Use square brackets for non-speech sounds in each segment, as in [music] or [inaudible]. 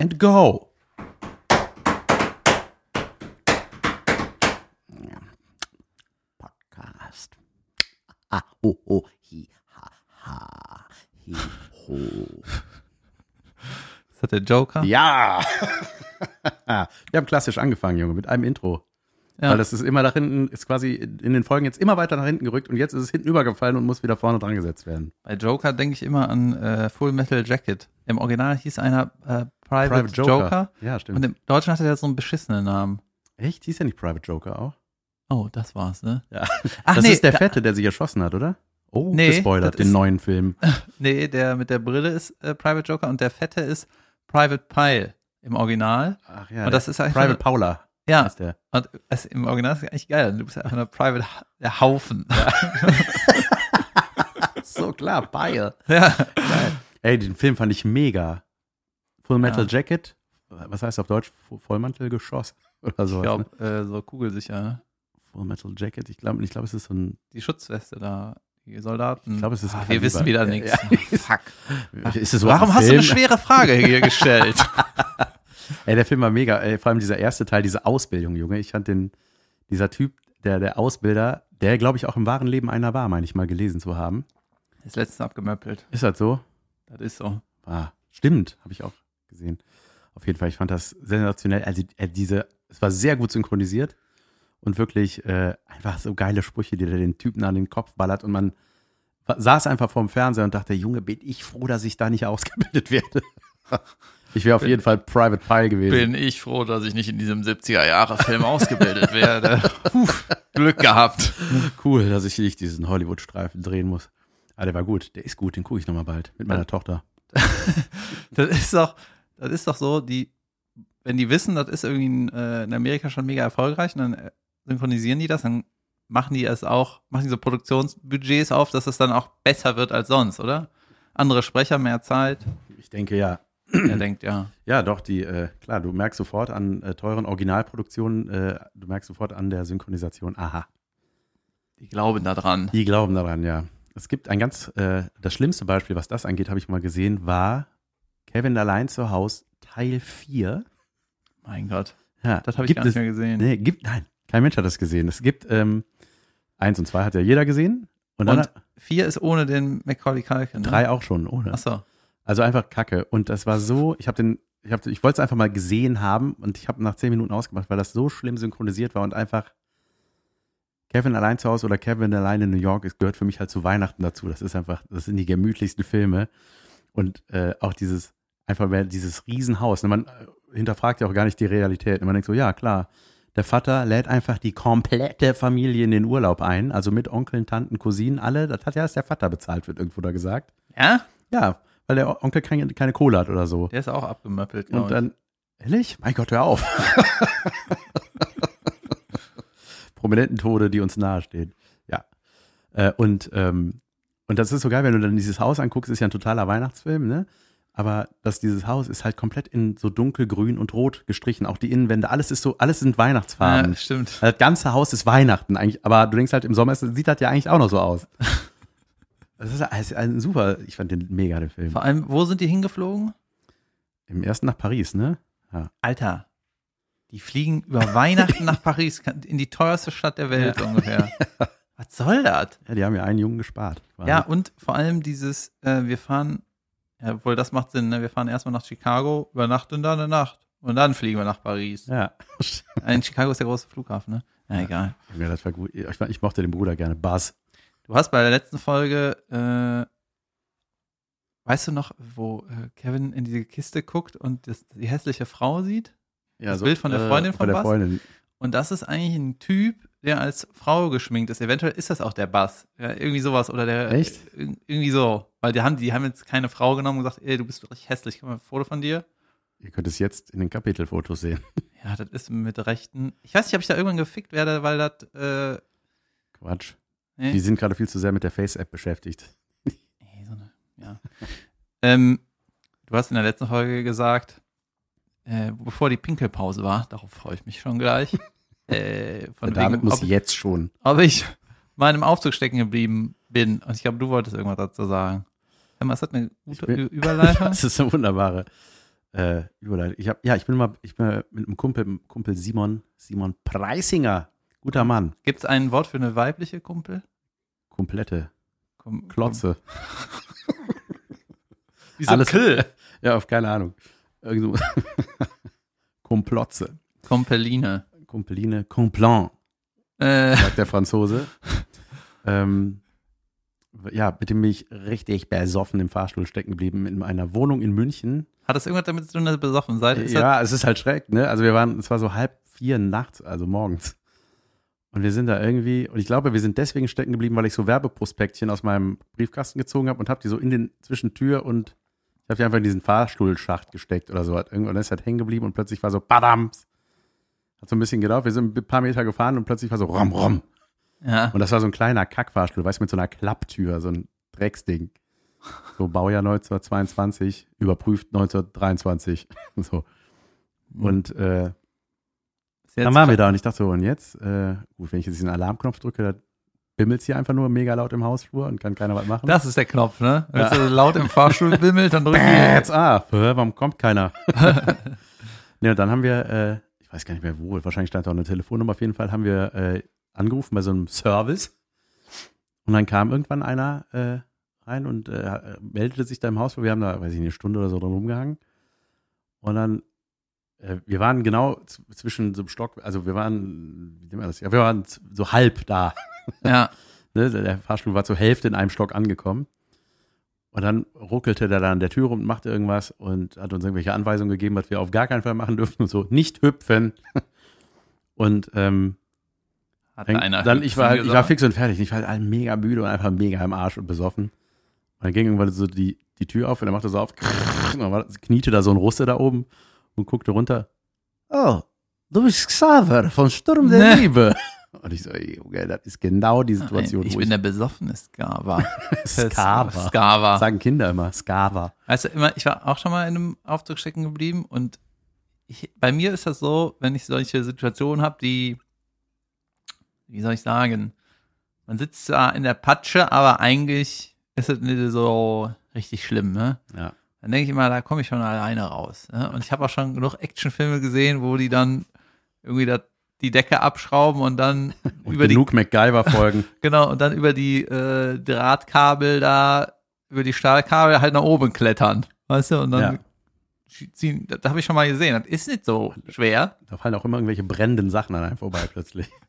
and go. Podcast. Ah, ho, ho, hi, ha, ha, hi, ho. Ist das der Joker? Ja! Wir haben klassisch angefangen, Junge, mit einem Intro. Ja. Weil das ist immer nach hinten, ist quasi in den Folgen jetzt immer weiter nach hinten gerückt und jetzt ist es hinten übergefallen und muss wieder vorne dran gesetzt werden. Bei Joker denke ich immer an äh, Full Metal Jacket. Im Original hieß einer äh, Private, Private Joker. Joker. Ja, stimmt. Und im Deutschen hatte der so einen beschissenen Namen. Echt? Hieß ja nicht Private Joker auch? Oh, das war's, ne? Ja. [laughs] Ach das nee, ist der da- Fette, der sich erschossen hat, oder? Oh, Nee, gespoilert, den ist- neuen Film. [laughs] Nee, der mit der Brille ist äh, Private Joker und der Fette ist Private Pile im Original. Ach ja, und das ist eigentlich Private eine- Paula Ja, ist der. und es, im Original ist es eigentlich geil. Du bist ja einfach nur Private der Haufen. [laughs] So klar, Pile. Ja. Ey, den Film fand ich mega. Full Metal Ja. Jacket, was heißt auf Deutsch? Vo- Vollmantelgeschoss [laughs] oder so. Ich glaube, äh, so kugelsicher. ne? Full Metal Jacket, ich glaube, ich glaube, es ist so ein. Die Schutzweste da, die Soldaten. Ich glaube, es ist Ah, wir wissen wieder nichts. ja. [laughs] Fuck. Ist es so Warum hast du eine schwere Frage hier [laughs] gestellt? Ey, der Film war mega. Ey, vor allem dieser erste Teil, diese Ausbildung, Junge. Ich fand den, dieser Typ, der, der Ausbilder, der, glaube ich, auch im wahren Leben einer war, meine ich mal gelesen zu haben. Das letzte abgemöppelt. Ist das so? Das ist so. Ah, stimmt, habe ich auch gesehen. Auf jeden Fall, ich fand das sensationell. Also äh, diese, es war sehr gut synchronisiert und wirklich äh, einfach so geile Sprüche, die der den Typen an den Kopf ballert und man saß einfach vorm Fernseher und dachte, Junge, bin ich froh, dass ich da nicht ausgebildet werde. [laughs] Ich wäre auf jeden Fall Private Pile gewesen. Bin ich froh, dass ich nicht in diesem 70er-Jahre-Film ausgebildet werde. [laughs] Puh, Glück gehabt. Cool, dass ich nicht diesen Hollywood-Streifen drehen muss. Ah, der war gut. Der ist gut, den gucke ich nochmal bald mit meiner Tochter. [laughs] Das ist doch, das ist doch so, die, wenn die wissen, das ist irgendwie in, äh, in Amerika schon mega erfolgreich, und dann äh, synchronisieren die das, dann machen die es auch, machen die so Produktionsbudgets auf, dass es dann auch besser wird als sonst, oder? Andere Sprecher, mehr Zeit. Ich denke ja. Er denkt, ja. Ja, doch, die, äh, klar, du merkst sofort an äh, teuren Originalproduktionen, äh, du merkst sofort an der Synchronisation, aha, Die glauben da dran. die glauben daran, ja. Es gibt ein ganz, äh, das schlimmste Beispiel, was das angeht, habe ich mal gesehen, war Kevin allein zu Haus Teil 4. Mein Gott. Ja, Das habe ich gar nicht es, mehr gesehen. Nee, gibt, nein, kein Mensch hat das gesehen. Es gibt, ähm, eins und zwei hat ja jeder gesehen. Und dann Und vier ist ohne den Macaulay Culkin. Ne? drei auch schon, ohne. Achso. Also einfach Kacke. Und das war so, ich habe den, ich habe, ich wollte es einfach mal gesehen haben und ich habe nach zehn Minuten ausgemacht, weil das so schlimm synchronisiert war und einfach Kevin allein zu Hause oder Kevin allein in New York, es gehört für mich halt zu Weihnachten dazu. Das ist einfach, das sind die gemütlichsten Filme. Und äh, auch dieses, einfach mehr dieses Riesenhaus. Man äh, hinterfragt ja auch gar nicht die Realität. Und man denkt so, ja klar, der Vater lädt einfach die komplette Familie in den Urlaub ein, also mit Onkeln, Tanten, Cousinen, alle. Das hat ja erst der Vater bezahlt, wird irgendwo da gesagt. Ja? Ja, weil der Onkel keine, keine Kohle hat oder so. Der ist auch abgemöppelt. Und dann, ehrlich? Mein Gott, hör auf. [laughs] Prominententode, die uns nahestehen. Ja. Äh, und, ähm, und das ist so geil, wenn du dann dieses Haus anguckst, ist ja ein totaler Weihnachtsfilm, ne? Aber dass dieses Haus ist halt komplett in so dunkelgrün und rot gestrichen. Auch die Innenwände, alles ist so, alles sind. Weihnachtsfarben. Ja, stimmt. Das ganze Haus ist Weihnachten eigentlich, aber du denkst halt, im Sommer sieht das ja eigentlich auch noch so aus. [laughs] Das ist, ein super, ich fand den mega, den Film. Vor allem, wo sind die hingeflogen? Im ersten nach Paris, ne? Alter, die fliegen über Weihnachten nach [laughs] Paris, in die teuerste Stadt der Welt so ungefähr. [laughs] Was soll das? Ja, die haben ja einen Jungen gespart. Ja, und vor allem dieses, äh, wir fahren, ja, obwohl das macht Sinn, ne? wir fahren erstmal nach Chicago, übernachten da eine Nacht und dann fliegen wir nach Paris. Ja. [laughs] In Chicago ist der große Flughafen, ne? Na, egal. ja, das war gut. Ich, ich mochte den Bruder gerne. Buzz. Du hast bei der letzten Folge, äh, weißt du noch, wo äh, Kevin in diese Kiste guckt und das, die hässliche Frau sieht? Ja, Das Bild von der Freundin von von der Buzz? Freundin. Und das ist eigentlich ein Typ, der als Frau geschminkt ist. Eventuell ist das auch der Bass. Ja, irgendwie sowas. Oder der. Echt? Ir- Irgendwie so. Weil die haben, die haben jetzt keine Frau genommen und gesagt, ey, du bist richtig hässlich. Guck mal, ein Foto von dir. Ihr könnt es jetzt in den Kapitelfotos sehen. [laughs] Ja, das ist mit Rechten. Ich weiß nicht, ob ich da irgendwann gefickt werde, weil das. Äh, Quatsch. nee. Die sind gerade viel zu sehr mit der Face-App beschäftigt. Ey, so eine, ja. ähm, du hast in der letzten Folge gesagt, äh, bevor die Pinkelpause war, darauf freue ich mich schon gleich. [laughs] äh, von Der David wegen, muss ob, jetzt schon. ob ich meinem Aufzug stecken geblieben bin. Und ich glaube, du wolltest irgendwas dazu sagen. Mal, ist das eine gute bin- [laughs] Überleitung? Das ist eine wunderbare. Äh, Überleitung. ich hab, ja, ich bin mal, ich bin mit einem Kumpel, mit einem Kumpel Simon, Simon Preisinger. Guter Mann. Gibt es ein Wort für eine weibliche Kumpel? Komplette Kom Klotze. [laughs] Wieso Alles- Kill? Ja, auf keine Ahnung. [laughs] Komplotze. Kompeline. Kompeline. Complan, Äh, sagt der Franzose. [laughs] ähm, ja, mit dem bin ich richtig besoffen im Fahrstuhl stecken geblieben in einer Wohnung in München. hat das irgendwas damit zu tun, dass ihr besoffen seid? Ist das- ja, es ist halt schräg, ne? Also wir waren, es war so halb vier nachts, also morgens. Und wir sind da irgendwie, und ich glaube, wir sind deswegen stecken geblieben, weil ich so Werbeprospektchen aus meinem Briefkasten gezogen habe und habe die so in den zwischen Tür und ich habe die einfach in diesen Fahrstuhlschacht gesteckt oder so. Und dann ist halt hängen geblieben und plötzlich war so Badams. Hat so ein bisschen gedauert. Wir sind ein paar Meter gefahren und plötzlich war so rom rom. ja. Und das war so ein kleiner Kackfahrstuhl, weißt du, mit so einer Klapptür, so ein Drecksding. So Baujahr 1922, überprüft 1923. [laughs] So. Und äh, dann waren wir da und ich dachte so, und jetzt, äh, gut, wenn ich jetzt diesen Alarmknopf drücke, dann bimmelt hier einfach nur mega laut im Hausflur und kann keiner was machen. Das ist der Knopf, ne? Wenn es Ja. so laut im Fahrstuhl bimmelt, dann drücken wir. jetzt ah, warum kommt keiner? [laughs] ja, und dann haben wir, äh, ich weiß gar nicht mehr wo, wahrscheinlich stand da auch eine Telefonnummer, auf jeden Fall haben wir äh, angerufen bei so einem Service. Und dann kam irgendwann einer äh, rein und äh, meldete sich da im Haus, wir haben da, weiß ich nicht, eine Stunde oder so drum rumgehangen. Und dann, äh, wir waren genau zwischen so einem Stock, also wir waren, wie nennt man das? Ja, wir waren so halb da. Ja. [laughs] Ne? Der Fahrstuhl war zur Hälfte in einem Stock angekommen. Und dann ruckelte der da an der Tür rum und machte irgendwas und hat uns irgendwelche Anweisungen gegeben, was wir auf gar keinen Fall machen dürfen und so. Nicht hüpfen. [laughs] Und ähm, Hat dann, einer dann ich war halt, ich war fix und fertig. Ich war halt mega müde und einfach mega im Arsch und besoffen. Und dann ging irgendwann so die, die Tür auf und er machte so auf. [laughs] Und dann war, kniete da so ein Russe da oben und guckte runter. Oh, du bist Xaver von Sturm der Ne. Liebe. [laughs] [laughs] Und ich so, ey, Junge, das ist genau die Situation, Nein, ich bin der besoffene Skava. Skava. Skava. Sagen Kinder immer, Skava. Also immer, ich war auch schon mal in einem Aufzug stecken geblieben und ich, bei mir ist das so, wenn ich solche Situationen habe, die, wie soll ich sagen, man sitzt zwar in der Patsche, aber eigentlich ist es nicht so richtig schlimm, ne? Ja. Dann denke ich immer, da komme ich schon alleine raus. Ne? Und ich habe auch schon genug Actionfilme gesehen, wo die dann irgendwie da die Decke abschrauben und dann [laughs] Und über die genug MacGyver-Folgen. [laughs] Genau, und dann über die äh, Drahtkabel da, über die Stahlkabel halt nach oben klettern. Weißt du? Und dann ziehen, das, habe ich schon mal gesehen. Das ist nicht so schwer. da fallen auch immer irgendwelche brennenden Sachen an einem vorbei plötzlich. [laughs]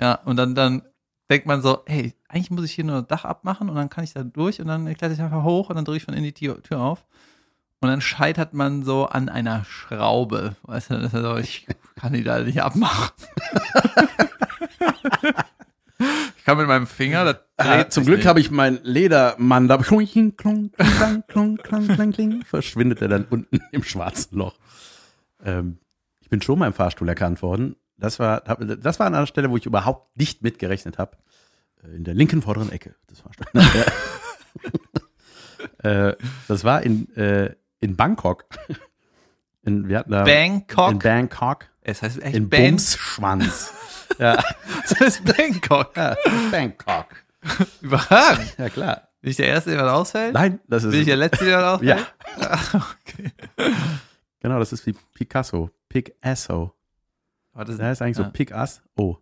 Ja, und dann, dann denkt man so, hey, eigentlich muss ich hier nur das Dach abmachen und dann kann ich da durch und dann kletter ich einfach hoch und dann drücke ich von in die Tür auf. Und dann scheitert man so an einer Schraube. Weißt du, das ist so, ich kann die da nicht abmachen. ich kann mit meinem Finger, das dreht zum Glück habe ich meinen Ledermann da. Klong, klong, klang, klong, klang, klang, kling, verschwindet er dann unten im schwarzen Loch. Ähm, ich bin schon mal im Fahrstuhl erkannt worden. Das war, das war an einer Stelle, wo ich überhaupt nicht mitgerechnet habe. Äh, In der linken vorderen Ecke des Fahrstuhls. [laughs] äh, das war in, äh, in Bangkok. [laughs] In, wir hatten da Bangkok. in Bangkok. es heißt echt In Bang- Bumsschwanz. [laughs] ja, Das heißt Bangkok. ja, Bangkok. [laughs] Überragend. Ja, klar. Bin ich der Erste, der was ausfällt? Nein, das ist. Bin ich der Letzte, der was ja, ausfällt? okay. genau, das ist wie Picasso. Picasso. Aber das, Der heißt eigentlich so ja. Picasso. Oh.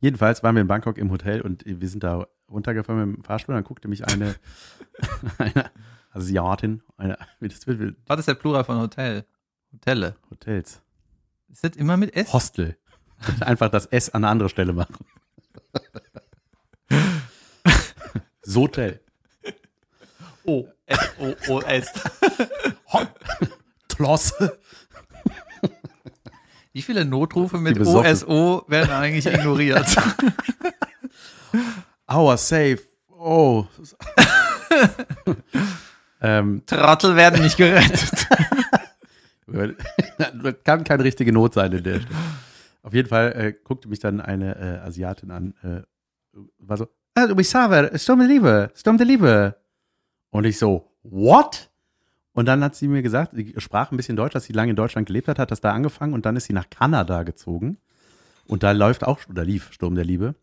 Jedenfalls waren wir in Bangkok im Hotel und wir sind da runtergefahren mit dem Fahrstuhl. Dann guckte mich eine, eine Asiatin, eine, [laughs] wie das will, will, Was ist der Plural von Hotel? Hotelle. Hotels. Ist das immer mit S? Hostel. Einfach das S an eine andere Stelle machen. [laughs] Sotel. O. S. O. O. S. Klosse. Wie viele Notrufe mit. OSO werden eigentlich ignoriert? Aua, safe. Oh. [laughs] ähm, Trottel werden nicht gerettet. [laughs] das kann keine richtige Not sein in der Stelle. Auf jeden Fall äh, guckte mich dann eine äh, Asiatin an, äh, war so, ah, du bist Saver, Sturm der Liebe, Sturm der Liebe. Und ich so, what? Und dann hat sie mir gesagt, sie sprach ein bisschen Deutsch, dass sie lange in Deutschland gelebt hat, hat das da angefangen und dann ist sie nach Kanada gezogen. Und da läuft auch, oder lief Sturm der Liebe.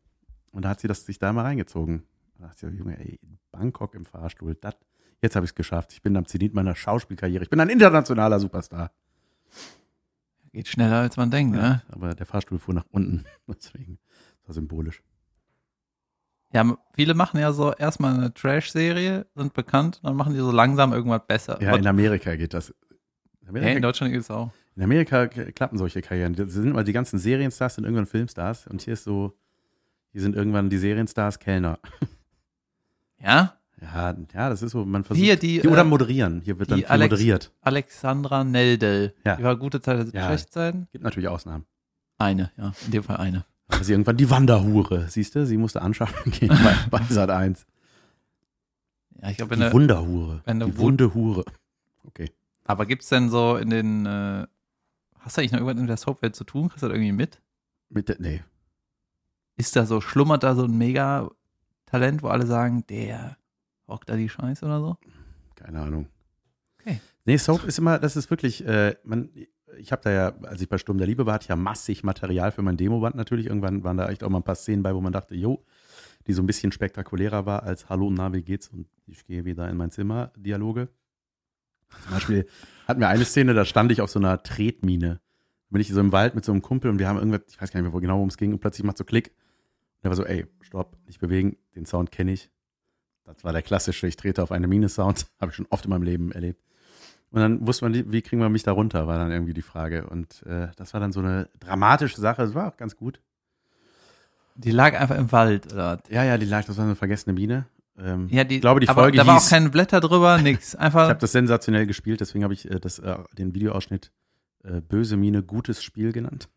Und da hat sie das sich da mal reingezogen. Da dachte ich, Junge, ey, in Bangkok im Fahrstuhl, das, Jetzt habe ich es geschafft. Ich bin am Zenit meiner Schauspielkarriere. Ich bin ein internationaler Superstar. Geht schneller, als man denkt, ne? Aber der Fahrstuhl fuhr nach unten. [laughs] Deswegen. Das war symbolisch. Ja, viele machen ja so erstmal eine Trash-Serie, sind bekannt, dann machen die so langsam irgendwas besser. Ja, Aber- in Amerika geht das. In ja, Amerika, in Deutschland geht es auch. in Amerika klappen solche Karrieren. Das sind immer die ganzen Serienstars, sind irgendwann Filmstars. Und hier ist so, hier sind irgendwann die Serienstars Kellner. [laughs] Ja? Ja, ja, das ist so, man versucht. Hier die, die oder äh, moderieren. Hier wird dann viel Alex- moderiert. Alexandra Neldel. Ja. Die war gute Zeit, Ja. schlechte Zeiten? Gibt natürlich Ausnahmen. Eine, ja. In dem Fall eine. Aber sie irgendwann die Wanderhure, siehst du? Sie musste anschaffen gehen [laughs] bei, bei Sat 1. Ja, ich glaube, wenn du, Wunderhure. du die Wun- wunde Hure. Okay. aber gibt's denn so in den, äh, hast du eigentlich noch irgendwas in der Soapwelt zu tun? Kriegst du das irgendwie mit? Mit der, nee. Ist da so, schlummert da so ein Mega-Talent, wo alle sagen, der rockt da die Scheiße oder so? Keine Ahnung. Okay. Nee, Soap ist immer, das ist wirklich, äh, man, ich habe da ja, als ich bei Sturm der Liebe war, hatte ich ja massig Material für mein Demoband natürlich. Irgendwann waren da echt auch mal ein paar Szenen bei, wo man dachte, jo, die so ein bisschen spektakulärer war als Hallo, na, wie geht's? Und ich gehe wieder in mein Zimmer, Dialoge. Zum Beispiel hatten wir eine Szene, da stand ich auf so einer Tretmine. Da bin ich so im Wald mit so einem Kumpel und wir haben irgendwas, ich weiß gar nicht mehr wo genau, worum es ging, und plötzlich macht so Klick. Und er war so, ey, stopp, nicht bewegen, den Sound kenne ich. Das war der klassische, ich trete auf eine Mine-Sound, [laughs] habe ich schon oft in meinem Leben erlebt. Und dann wusste man, wie kriegen wir mich da runter, war dann irgendwie die Frage. Und äh, das war dann so eine dramatische Sache, das war auch ganz gut. Die lag einfach im Wald, oder? Ja, ja, die lag, das war eine vergessene Mine. Ähm, Ja, die, ich glaube, die aber Folge da war auch hieß, keine Blätter drüber, nix. [laughs] ich Einfach, habe das sensationell gespielt, deswegen habe ich äh, das, äh, den Videoausschnitt äh, Böse Mine, gutes Spiel genannt.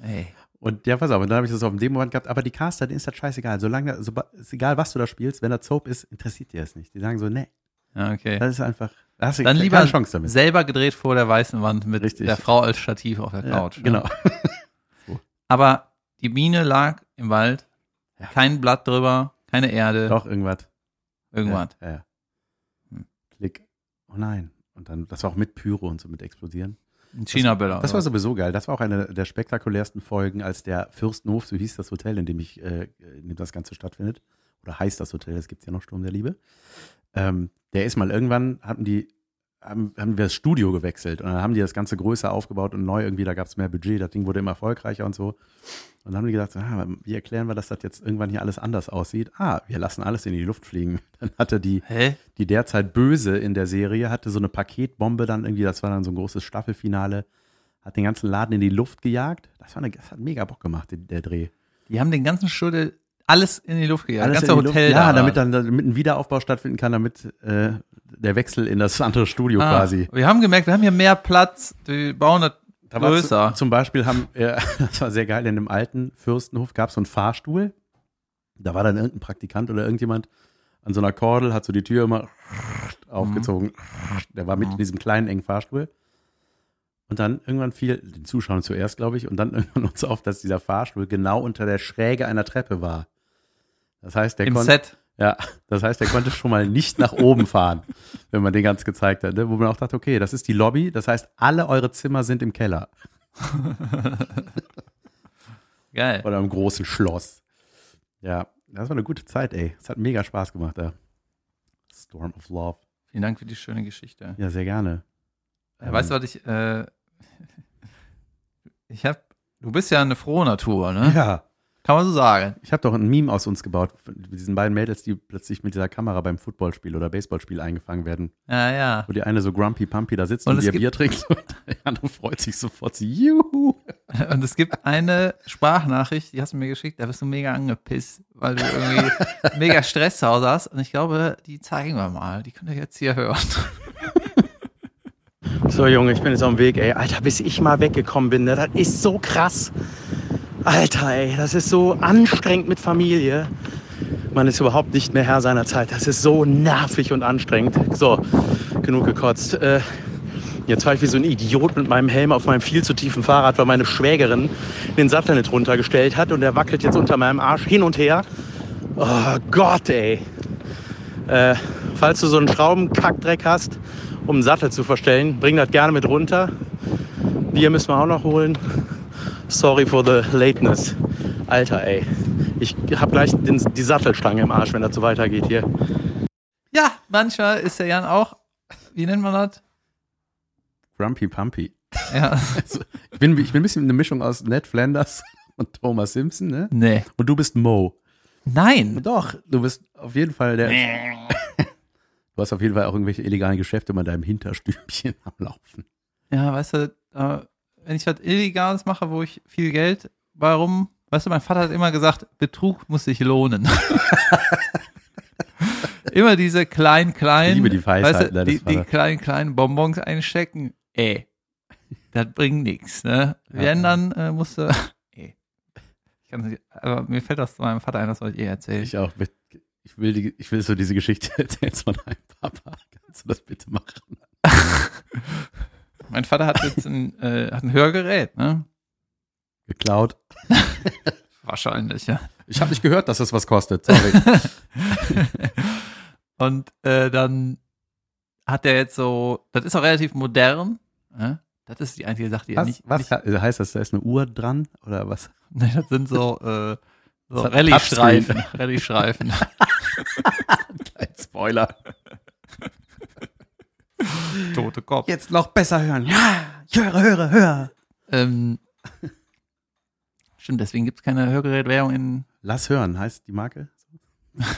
ey. Und ja, pass auf, und dann habe ich das auf dem Demoband gehabt, aber die Caster, denen ist das scheißegal. Solange, da- so, ist egal, was du da spielst, wenn da Soap ist, interessiert dir das nicht. Die sagen so, nee, okay. das ist einfach, da hast du Dann lieber Chance damit. selber gedreht vor der weißen Wand mit Richtig. der Frau als Stativ auf der Ja, Couch. genau. [laughs] Ja. Aber die Biene lag im Wald, Ja. kein Blatt drüber, keine Erde, Doch, irgendwas. irgendwas. Ja, ja. Hm. Klick. Oh nein. Und dann, das war auch mit Pyro und so mit explodieren. Ein China-Böller. Das war sowieso geil. Das war auch eine der spektakulärsten Folgen, als der Fürstenhof, so hieß das Hotel, in dem ich, äh, in dem das Ganze stattfindet. Oder heißt das Hotel, das gibt es ja noch Sturm der Liebe. Ähm, der ist mal irgendwann, hatten die, haben, haben wir das Studio gewechselt und dann haben die das Ganze größer aufgebaut und neu irgendwie, da gab es mehr Budget, das Ding wurde immer erfolgreicher und so. Und dann haben die gesagt, ah, wie erklären wir, dass das jetzt irgendwann hier alles anders aussieht? Ah, wir lassen alles in die Luft fliegen. [laughs] Dann hatte die, Hä? die derzeit Böse in der Serie hatte so eine Paketbombe dann irgendwie, das war dann so ein großes Staffelfinale, hat den ganzen Laden in die Luft gejagt. Das, war eine, das hat mega Bock gemacht, der, der Dreh. Die haben den ganzen Schuldel alles in die Luft gejagt. Alles Das ganze Hotel Ja, da. damit dann damit ein Wiederaufbau stattfinden kann, damit äh, der Wechsel in das andere Studio ah, quasi. Wir haben gemerkt, wir haben hier mehr Platz. Die bauen das Da größer. zu, zum Beispiel haben, äh, [laughs] das war sehr geil, in dem alten Fürstenhof gab es so einen Fahrstuhl. Da war dann irgendein Praktikant oder irgendjemand an so einer Kordel, hat so die Tür immer aufgezogen. Der war mit in diesem kleinen, engen Fahrstuhl. Und dann irgendwann fiel, den Zuschauern zuerst, glaube ich, und dann [laughs] irgendwann uns auf, dass dieser Fahrstuhl genau unter der Schräge einer Treppe war. Das heißt, der Im konnte. Set. Ja, das heißt, er konnte schon mal nicht nach oben fahren, [laughs] wenn man den ganz gezeigt hat. Ne? Wo man auch dachte, okay, das ist die Lobby, das heißt, alle eure Zimmer sind im Keller [laughs] Geil. oder im großen Schloss. Ja, das war eine gute Zeit, ey. Es hat mega Spaß gemacht da. Storm of Love. Vielen Dank für die schöne Geschichte. Ja, sehr gerne. Äh, Weißt du, was ich, äh, [laughs] ich hab, du bist ja eine frohe Natur, ne? Ja, Kann man so sagen. ich habe doch ein Meme aus uns gebaut, mit diesen beiden Mädels, die plötzlich mit dieser Kamera beim Footballspiel oder Baseballspiel eingefangen werden. Ja, ja. Wo die eine so grumpy pumpy da sitzt Und und, ihr Bier trinkt und die andere freut sich sofort so, juhu. [laughs] Und es gibt eine Sprachnachricht, die hast du mir geschickt, da bist du mega angepisst, weil du irgendwie [laughs] mega Stress zu Hause hast. Und ich glaube, die zeigen wir mal. Die könnt ihr jetzt hier hören. [laughs] So, Junge, ich bin jetzt auf dem Weg, ey. Alter, bis ich mal weggekommen bin, ne, das ist so krass. Alter, ey, das ist so anstrengend mit Familie. Man ist überhaupt nicht mehr Herr seiner Zeit. Das ist so nervig und anstrengend. So, genug gekotzt. Äh, jetzt fahre ich wie so ein Idiot mit meinem Helm auf meinem viel zu tiefen Fahrrad, weil meine Schwägerin den Sattel nicht runtergestellt hat und der wackelt jetzt unter meinem Arsch hin und her. Oh Gott, ey. Äh, falls du so einen Schraubenkackdreck hast, um einen Sattel zu verstellen, bring das gerne mit runter. Bier müssen wir auch noch holen. Sorry for the lateness. Alter, ey. Ich habe gleich den, die Sattelstange im Arsch, wenn das so weitergeht hier. Ja, manchmal ist der Jan auch, wie nennt man das? Grumpy Pumpy. Ja, [laughs] Also, ich, bin, ich bin ein bisschen eine Mischung aus Ned Flanders [laughs] und Thomas Simpson, ne? nee. Und du bist Mo. Nein. Doch, du bist auf jeden Fall der. [laughs] Du hast auf jeden Fall auch irgendwelche illegalen Geschäfte mal in deinem Hinterstübchen am Laufen. Ja, weißt du, äh, wenn ich was Illegales mache, wo ich viel Geld, warum? Weißt du, mein Vater hat immer gesagt, Betrug muss sich lohnen. [laughs] immer diese kleinen, kleinen, liebe die Weisheit weißt du, die, die kleinen, kleinen Bonbons einstecken. Ey, das bringt nichts, ne? Ja. Wenn, dann äh, musst du, [laughs] ey. Ich kann nicht, aber mir fällt das zu meinem Vater ein, das wollte ich eh erzählen. Ich auch. Ich will, die, ich will so diese Geschichte [laughs] erzählen von deinem Papa. Kannst du das bitte machen? Mein Vater hat jetzt ein, [laughs] äh, hat ein Hörgerät, ne? Geklaut. [laughs] Wahrscheinlich, ja. Ich habe nicht gehört, dass das was kostet. Sorry. [laughs] Und äh, dann hat er jetzt so, das ist auch relativ modern. Ne? Das ist die einzige Sache, die er Was, nicht. was nicht kann- heißt das? Da ist eine Uhr dran oder was? ne, das sind so, äh, so Rallye-Streifen. Rallye-Streifen. Ein Spoiler. [laughs] Tote Kopf. Jetzt noch besser hören. Ja, ich höre, höre, höre. Ähm, [laughs] stimmt, deswegen gibt es keine Hörgerätwährung in. Lass hören, heißt die Marke? [laughs]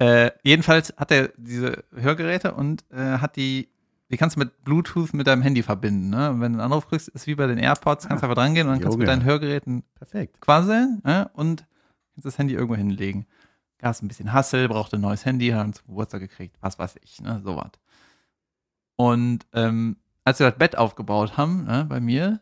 Äh, jedenfalls hat er diese Hörgeräte und äh, hat die. Die kannst du mit Bluetooth mit deinem Handy verbinden. Ne? Und wenn du einen Anruf kriegst, ist wie bei den AirPods, kannst du einfach dran gehen und dann kannst du mit Junge. deinen Hörgeräten Perfekt. quasseln ne? und kannst das Handy irgendwo hinlegen. Gab es ein bisschen Hassel, brauchte ein neues Handy, haben zum Geburtstag gekriegt, was weiß ich, ne? sowas. Und ähm, als wir das Bett aufgebaut haben, ne, bei mir,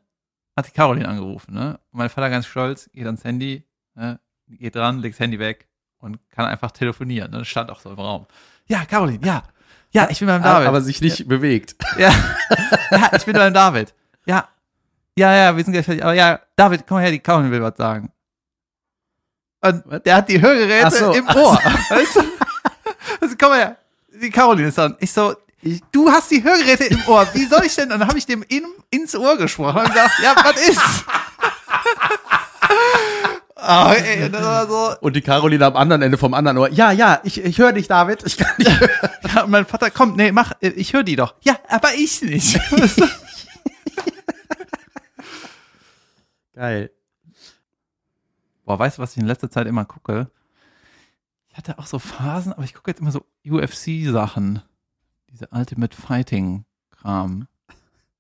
hat die Caroline angerufen. Ne? Und mein Vater ganz stolz, geht ans Handy, ne? geht dran, legt das Handy weg und kann einfach telefonieren. Ne? Das stand auch so im Raum. Ja, Caroline, ja. Ja, ich bin beim David. Aber sich nicht bewegt. Ja. ja, ich bin beim David. Ja. Ja, ja, wir sind gleich fertig. Aber ja, David, komm her, die Caroline will was sagen. Und der hat die Hörgeräte so. im Ohr. [laughs] Weißt du? Also, komm her. Die Caroline ist dann. Ich so, ich, du hast die Hörgeräte im Ohr. Wie soll ich denn? Und dann habe ich dem in, ins Ohr gesprochen und gesagt, ja, was ist? oh, [laughs] ey, so. Und die Caroline am anderen Ende vom anderen Ohr. Ja, ja, ich, ich höre dich, David. Ich kann nicht hören. [laughs] Ja, mein Vater, komm, nee, mach, ich höre die doch. Ja, aber ich nicht. [laughs] Geil. Boah, weißt du, was ich in letzter Zeit immer gucke? Ich hatte auch so Phasen, aber ich gucke jetzt immer so UFC-Sachen. Diese Ultimate Fighting-Kram.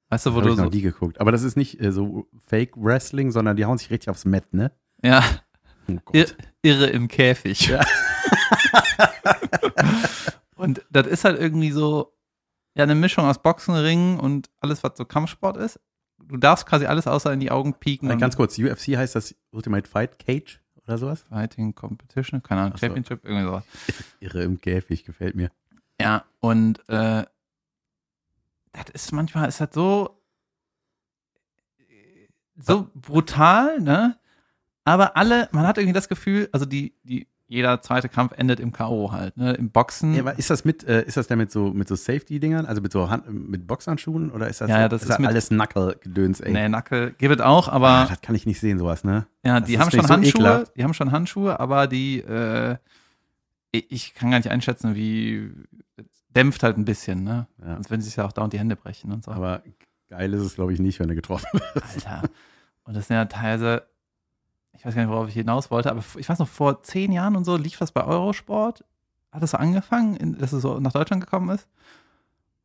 Weißt du, wo Habe du ich noch so. nie geguckt. Aber das ist nicht äh, so Fake Wrestling, sondern die hauen sich richtig aufs Met, ne? Ja, Oh Gott. ir irre im Käfig. Ja. [laughs] und das ist halt irgendwie so, ja, eine Mischung aus Boxen, Ringen und alles, was so Kampfsport ist. Du darfst quasi alles außer in die Augen pieken. Und Ganz kurz, UFC heißt das Ultimate Fight Cage oder sowas? Fighting Competition, keine Ahnung, Ach so. Championship, irgendwie sowas. Irre im Käfig, gefällt mir. Ja, und äh, das ist manchmal, ist halt so, so brutal, ne? Aber alle, man hat irgendwie das Gefühl, also die, die, jeder zweite Kampf endet im K.O. halt, ne? Im Boxen. Ja, aber ist das mit, äh, ist das denn mit so, mit so Safety-Dingern, also mit so Hand, mit Boxhandschuhen oder ist das, Ja, so, ja, das ist das mit- alles Knuckle-Gedöns, ey? nee, Nackel, gibt es auch, Ah, aber das kann ich nicht sehen, sowas, ne? ja, das die ist haben schon so Handschuhe, ekelhaft. die haben schon Handschuhe, aber die, äh, ich kann gar nicht einschätzen, wie, dämpft halt ein bisschen, ne? Ja. Sonst würden sie sich ja auch dauernd die Hände brechen und so. Aber geil ist es, glaube ich, nicht, wenn du getroffen wirst. Alter. Und das sind ja teilweise, ich weiß gar nicht, worauf ich hinaus wollte, aber ich weiß noch, vor zehn Jahren und so lief das bei Eurosport. Hat das so angefangen, dass es so nach Deutschland gekommen ist.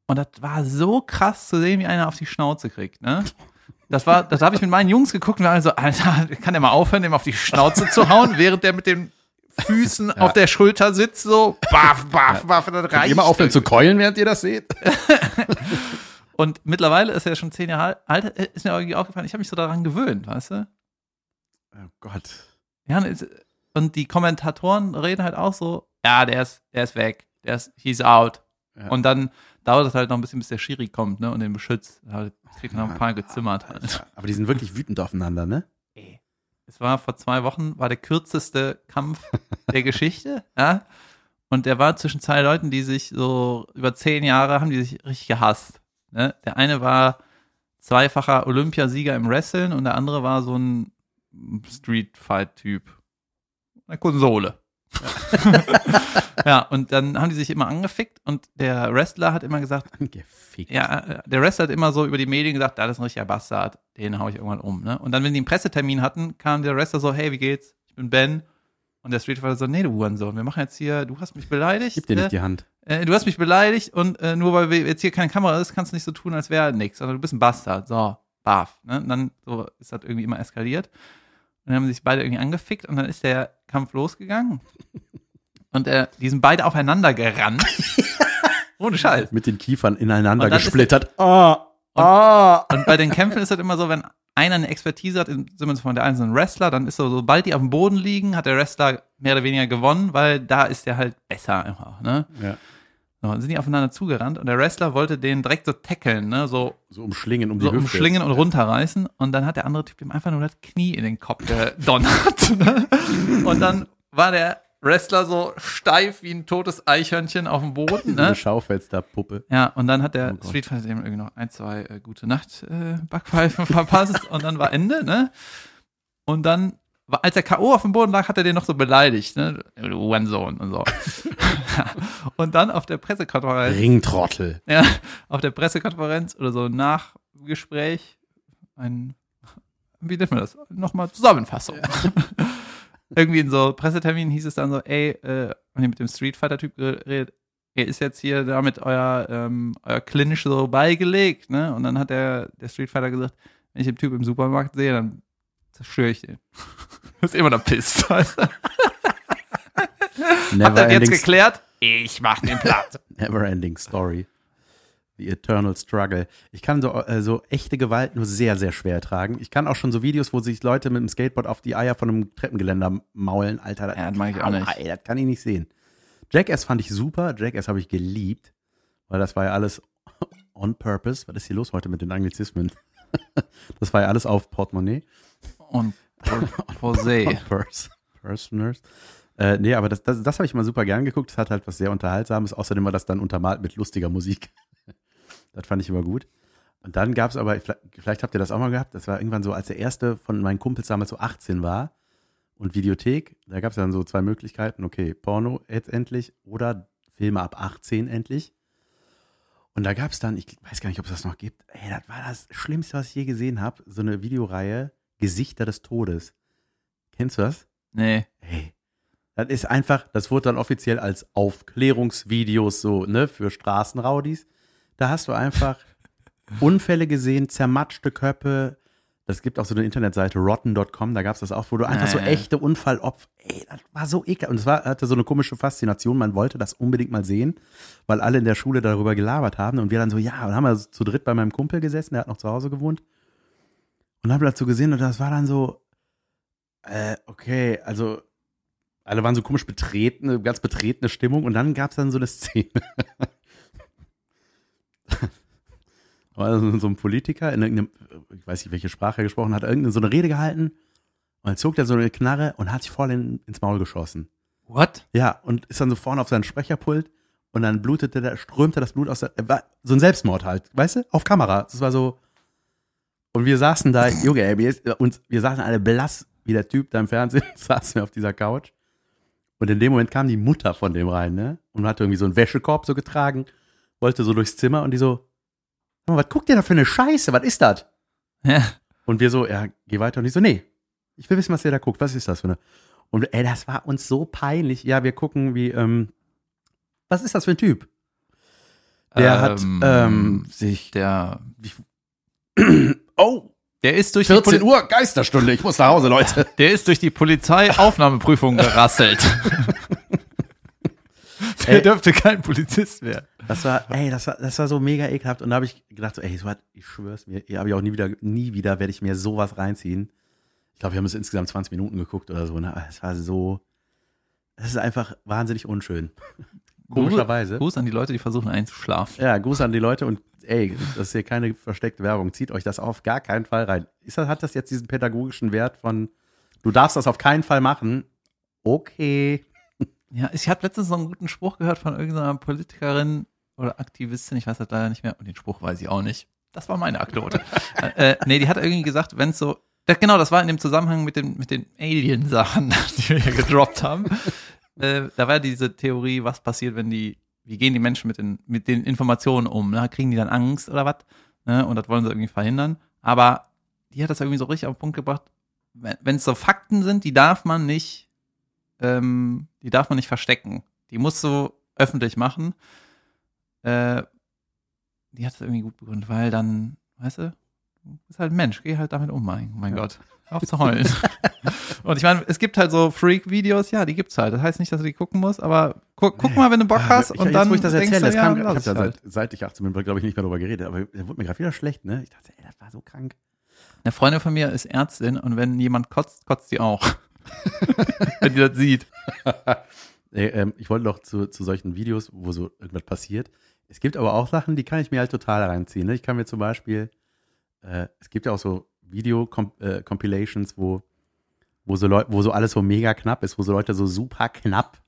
Und das war so krass zu sehen, wie einer auf die Schnauze kriegt, ne? Das war, das habe ich mit meinen Jungs geguckt und wir waren so, Alter, kann der mal aufhören, dem auf die Schnauze zu hauen, während der mit den Füßen [laughs] auf der Schulter sitzt, so, baff, baff, baff, und dann Könnt reicht mal aufhören zu keulen, während ihr das seht? [laughs] Und mittlerweile ist er schon zehn Jahre alt, ist mir irgendwie aufgefallen, ich habe mich so daran gewöhnt, weißt du? Oh Gott. Ja, und die Kommentatoren reden halt auch so, ja, der ist, der ist weg, der ist, he's out. Ja. Und dann dauert es halt noch ein bisschen, bis der Schiri kommt, ne, und den beschützt. Halt, kriegt noch ein paar gezimmert halt. Aber die sind wirklich wütend aufeinander, ne? Ey. Es war vor zwei Wochen, war der kürzeste Kampf der [laughs] Geschichte, ja. Und der war zwischen zwei Leuten, die sich so über zehn Jahre haben die sich richtig gehasst. Ne? Der eine war zweifacher Olympiasieger im Wrestling und der andere war so ein Street-Fight-Typ. der Konsole. [laughs] ja, und dann haben die sich immer angefickt und der Wrestler hat immer gesagt, Gefickt. ja, äh, der Wrestler hat immer so über die Medien gesagt, da ist ein richtiger Bastard, den hau ich irgendwann um. Ne? Und dann, wenn die einen Pressetermin hatten, kam der Wrestler so, hey, wie geht's? Ich bin Ben. Und der Street Fighter so, nee, du Hurensohn, wir machen jetzt hier, du hast mich beleidigt. Gib dir äh, nicht die Hand. äh, du hast mich beleidigt und äh, nur weil wir jetzt hier keine Kamera ist, kannst du nicht so tun, als wäre nix, sondern du bist ein Bastard. So, baf. Ne? Und dann so ist das irgendwie immer eskaliert. Und dann haben sich beide irgendwie angefickt und dann ist der Kampf losgegangen. Und äh, die sind beide aufeinander gerannt. [laughs] Ohne Scheiß. Mit den Kiefern ineinander Und dann ist- gesplittert. Ah, ah. Und bei den Kämpfen ist das immer so, wenn einer eine Expertise hat, im Sinne von der einzelnen Wrestler, dann ist so, sobald die auf dem Boden liegen, hat der Wrestler mehr oder weniger gewonnen, weil da ist der halt besser einfach. Ne? Ja. So, dann sind die aufeinander zugerannt und der Wrestler wollte den direkt so tackeln, ne? so So umschlingen um die so Hüfte. umschlingen und runterreißen. Und dann hat der andere Typ dem einfach nur das Knie in den Kopf [laughs] gedonnert. Ne? Und dann war der Wrestler so steif wie ein totes Eichhörnchen auf dem Boden. [laughs] So eine Ne? Schaufensterpuppe. Ja, und dann hat der Oh. Street Fighter dem irgendwie noch ein, zwei äh, gute Nacht äh, Backpfeifen [laughs] verpasst und dann war Ende, ne? Und dann, als der K.O. auf dem Boden lag, hat er den noch so beleidigt, ne? Du Hurensohn und so. Ja. [laughs] und dann auf der Pressekonferenz Ringtrottel. ja, auf der Pressekonferenz oder so Nachgespräch, ein, wie nennt man das? Nochmal Zusammenfassung. Irgendwie in so Presseterminen hieß es dann so, ey, äh, wenn ihr mit dem Street Fighter-Typ redet, er ist jetzt hier damit euer, ähm, euer Klinisch so beigelegt, ne? Und dann hat der, der Street Fighter gesagt, wenn ich den Typ im Supermarkt sehe, dann zerstöre ich den. [laughs] ist immer noch pisst. [laughs] Weißt du? Habt ihr jetzt geklärt? Ich mach den platt. [laughs] never ending story. The eternal struggle. Ich kann so, äh, so echte Gewalt nur sehr, sehr schwer ertragen. Ich kann auch schon so Videos, wo sich Leute mit dem Skateboard auf die Eier von einem Treppengeländer maulen. Alter, das, Ja, das mag ich auch nicht. Ey, das kann ich nicht sehen. Jackass fand ich super. Jackass habe ich geliebt. Weil das war ja alles on purpose. Was ist hier los heute mit den Anglizismen? [laughs] Das war ja alles auf Portemonnaie. Und Jose. On [laughs] purse. Personers. Äh, nee, aber das, das, das habe ich mal super gern geguckt. Das hat halt was sehr Unterhaltsames. Außerdem war das dann untermalt mit lustiger Musik. Das fand ich immer gut. Und dann gab es aber, vielleicht, habt ihr das auch mal gehabt, das war irgendwann so, als der erste von meinen Kumpels damals so 18 war und Videothek, da gab es dann so zwei Möglichkeiten, okay, Porno jetzt endlich oder Filme ab 18 endlich. Und da gab es dann, ich weiß gar nicht, ob es das noch gibt, ey, das war das Schlimmste, was ich je gesehen habe, so eine Videoreihe, Gesichter des Todes. Kennst du das? Nee. Hey, das ist einfach, das wurde dann offiziell als Aufklärungsvideos so, ne, für Straßenraudis. Da hast du einfach Unfälle gesehen, zermatschte Köpfe. Das gibt auch so eine Internetseite, rotten.com, da gab es das auch, wo du einfach so Ja, ja. echte Unfallopfer, ey, das war so ekelhaft. Und es war, hatte so eine komische Faszination, man wollte das unbedingt mal sehen, weil alle in der Schule darüber gelabert haben. Und wir dann so, ja, und haben wir zu dritt bei meinem Kumpel gesessen, der hat noch zu Hause gewohnt. Und haben dazu gesehen und das war dann so, äh, okay, also alle waren so komisch betreten, ganz betretene Stimmung und dann gab es dann so eine Szene. [laughs] also so ein Politiker in irgendeinem, ich weiß nicht, welche Sprache er gesprochen hat, irgendeine so eine Rede gehalten und dann zog der so eine Knarre und hat sich voll in, ins Maul geschossen. What? Ja, und ist dann so vorne auf seinen Sprecherpult und dann blutete der, strömte das Blut aus der, so ein Selbstmord halt, weißt du, auf Kamera. Das war so, und wir saßen da, Junge, ey, wir, ist- uns, wir saßen alle blass, wie der Typ da im Fernsehen, [laughs] saßen wir auf dieser Couch. Und in dem Moment kam die Mutter von dem rein, ne? Und hat irgendwie so einen Wäschekorb so getragen, wollte so durchs Zimmer und die so, "Sag mal, was guckt ihr da für eine Scheiße? Was ist das? Ja. Und wir so, ja, geh weiter. Und ich so, nee, ich will wissen, was ihr da guckt. Was ist das für eine? Und ey, das war uns so peinlich. Ja, wir gucken, wie, ähm, was ist das für ein Typ? Der hat Ähm, ähm, sich, Der, [clears throat] oh, der ist durch die 14 Poli Uhr, Geisterstunde, ich muss nach Hause, Leute. der ist durch die Polizeiaufnahmeprüfung gerasselt. [laughs] [laughs] der Ey. dürfte kein Polizist werden. Das war, ey, das war, das war so mega ekelhaft. Und da habe ich gedacht, so, ey, so hat, ich schwör's mir, habe ich auch nie wieder, nie wieder werde ich mir sowas reinziehen. Ich glaube, wir haben es insgesamt 20 Minuten geguckt oder so. Ne? Es war so, es ist einfach wahnsinnig unschön. [laughs] Komischerweise. Gruß an die Leute, die versuchen einzuschlafen. Ja, Gruß an die Leute und ey, das ist hier keine versteckte Werbung. Zieht euch das auf gar keinen Fall rein. Ist das, hat das jetzt diesen pädagogischen Wert von, du darfst das auf keinen Fall machen? Okay. Ja, ich habe letztens so einen guten Spruch gehört von irgendeiner Politikerin oder Aktivistin, ich weiß das leider nicht mehr, und den Spruch weiß ich auch nicht. Das war meine Anekdote. [laughs] äh, nee, die hat irgendwie gesagt, wenn es so, Da, genau, das war in dem Zusammenhang mit, dem, mit den Alien-Sachen, [laughs] die wir hier gedroppt haben. äh, da war diese Theorie, was passiert, wenn die, wie gehen die Menschen mit den, mit den Informationen um? Ne? Kriegen die dann Angst oder was? Ne? Und das wollen sie irgendwie verhindern. Aber die hat das irgendwie so richtig auf den Punkt gebracht. Wenn es so Fakten sind, die darf man nicht, ähm, die darf man nicht verstecken. Die musst du öffentlich machen. Äh, die hat es irgendwie gut begründet, weil dann, weißt du, du bist halt ein Mensch, geh halt damit um, mein, mein Ja. Gott. Auf zu heulen. [laughs] Und ich meine, es gibt halt so Freak-Videos, ja, die gibt's halt. Das heißt nicht, dass du die gucken musst, aber guck, guck mal, wenn du Bock hast ich, und jetzt, dann wo ich das erzähle, du, das kam, ja, ich habe lass da es halt. seit, seit ich 18 bin, glaube ich, nicht mehr darüber geredet, aber der wurde mir gerade wieder schlecht, ne? Ich dachte, ey, das war so krank. Eine Freundin von mir ist Ärztin und wenn jemand kotzt, kotzt sie auch. Wenn die das sieht. [laughs] Äh, ähm, ich wollte noch zu, zu solchen Videos, wo so irgendwas passiert. Es gibt aber auch Sachen, die kann ich mir halt total reinziehen. Ne? Ich kann mir zum Beispiel, äh, es gibt ja auch so Video-Compilations, wo, wo, so wo so alles so mega knapp ist, wo so Leute so super knapp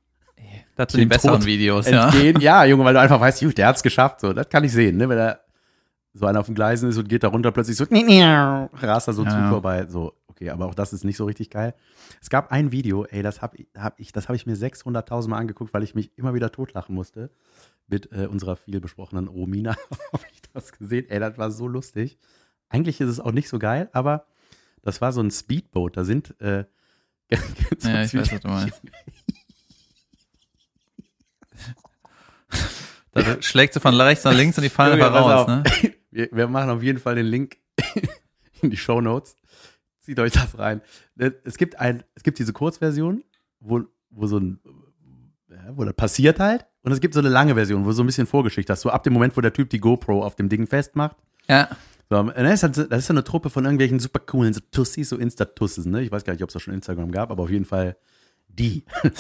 sind die besseren Tod Videos, ja. entgehen. [laughs] Ja. Junge, weil du einfach weißt, der hat's geschafft. So, das kann ich sehen, ne? Wenn er so einer auf den Gleisen ist und geht da runter plötzlich so, rast da so Ja, zu ja. vorbei. So, okay, aber auch das ist nicht so richtig geil. Es gab ein Video, ey, das habe hab ich, das habe ich mir 600.000 Mal angeguckt, weil ich mich immer wieder totlachen musste. Mit äh, unserer viel besprochenen Romina [laughs] habe ich das gesehen. Ey, das war so lustig. Eigentlich ist es auch nicht so geil, aber das war so ein Speedboat. Da sind äh, [laughs] Ja, ich weiß, was du meinst. Da [laughs] schlägt sie von rechts nach links und die fallen einfach raus, ne? Wir, wir machen auf jeden Fall den Link in die Show Notes. Zieht euch das rein. Es gibt ein, es gibt diese Kurzversion, wo, wo so ein, ja, wo das passiert halt. Und es gibt so eine lange Version, wo so ein bisschen Vorgeschichte hast. So ab dem Moment, wo der Typ die GoPro auf dem Ding festmacht. Ja. So, das, ist halt, so- das ist so eine Truppe von irgendwelchen super coolen so Tussis, so Insta-Tusses, ne? Ich weiß gar nicht, ob es da schon Instagram gab, aber auf jeden Fall die. [laughs]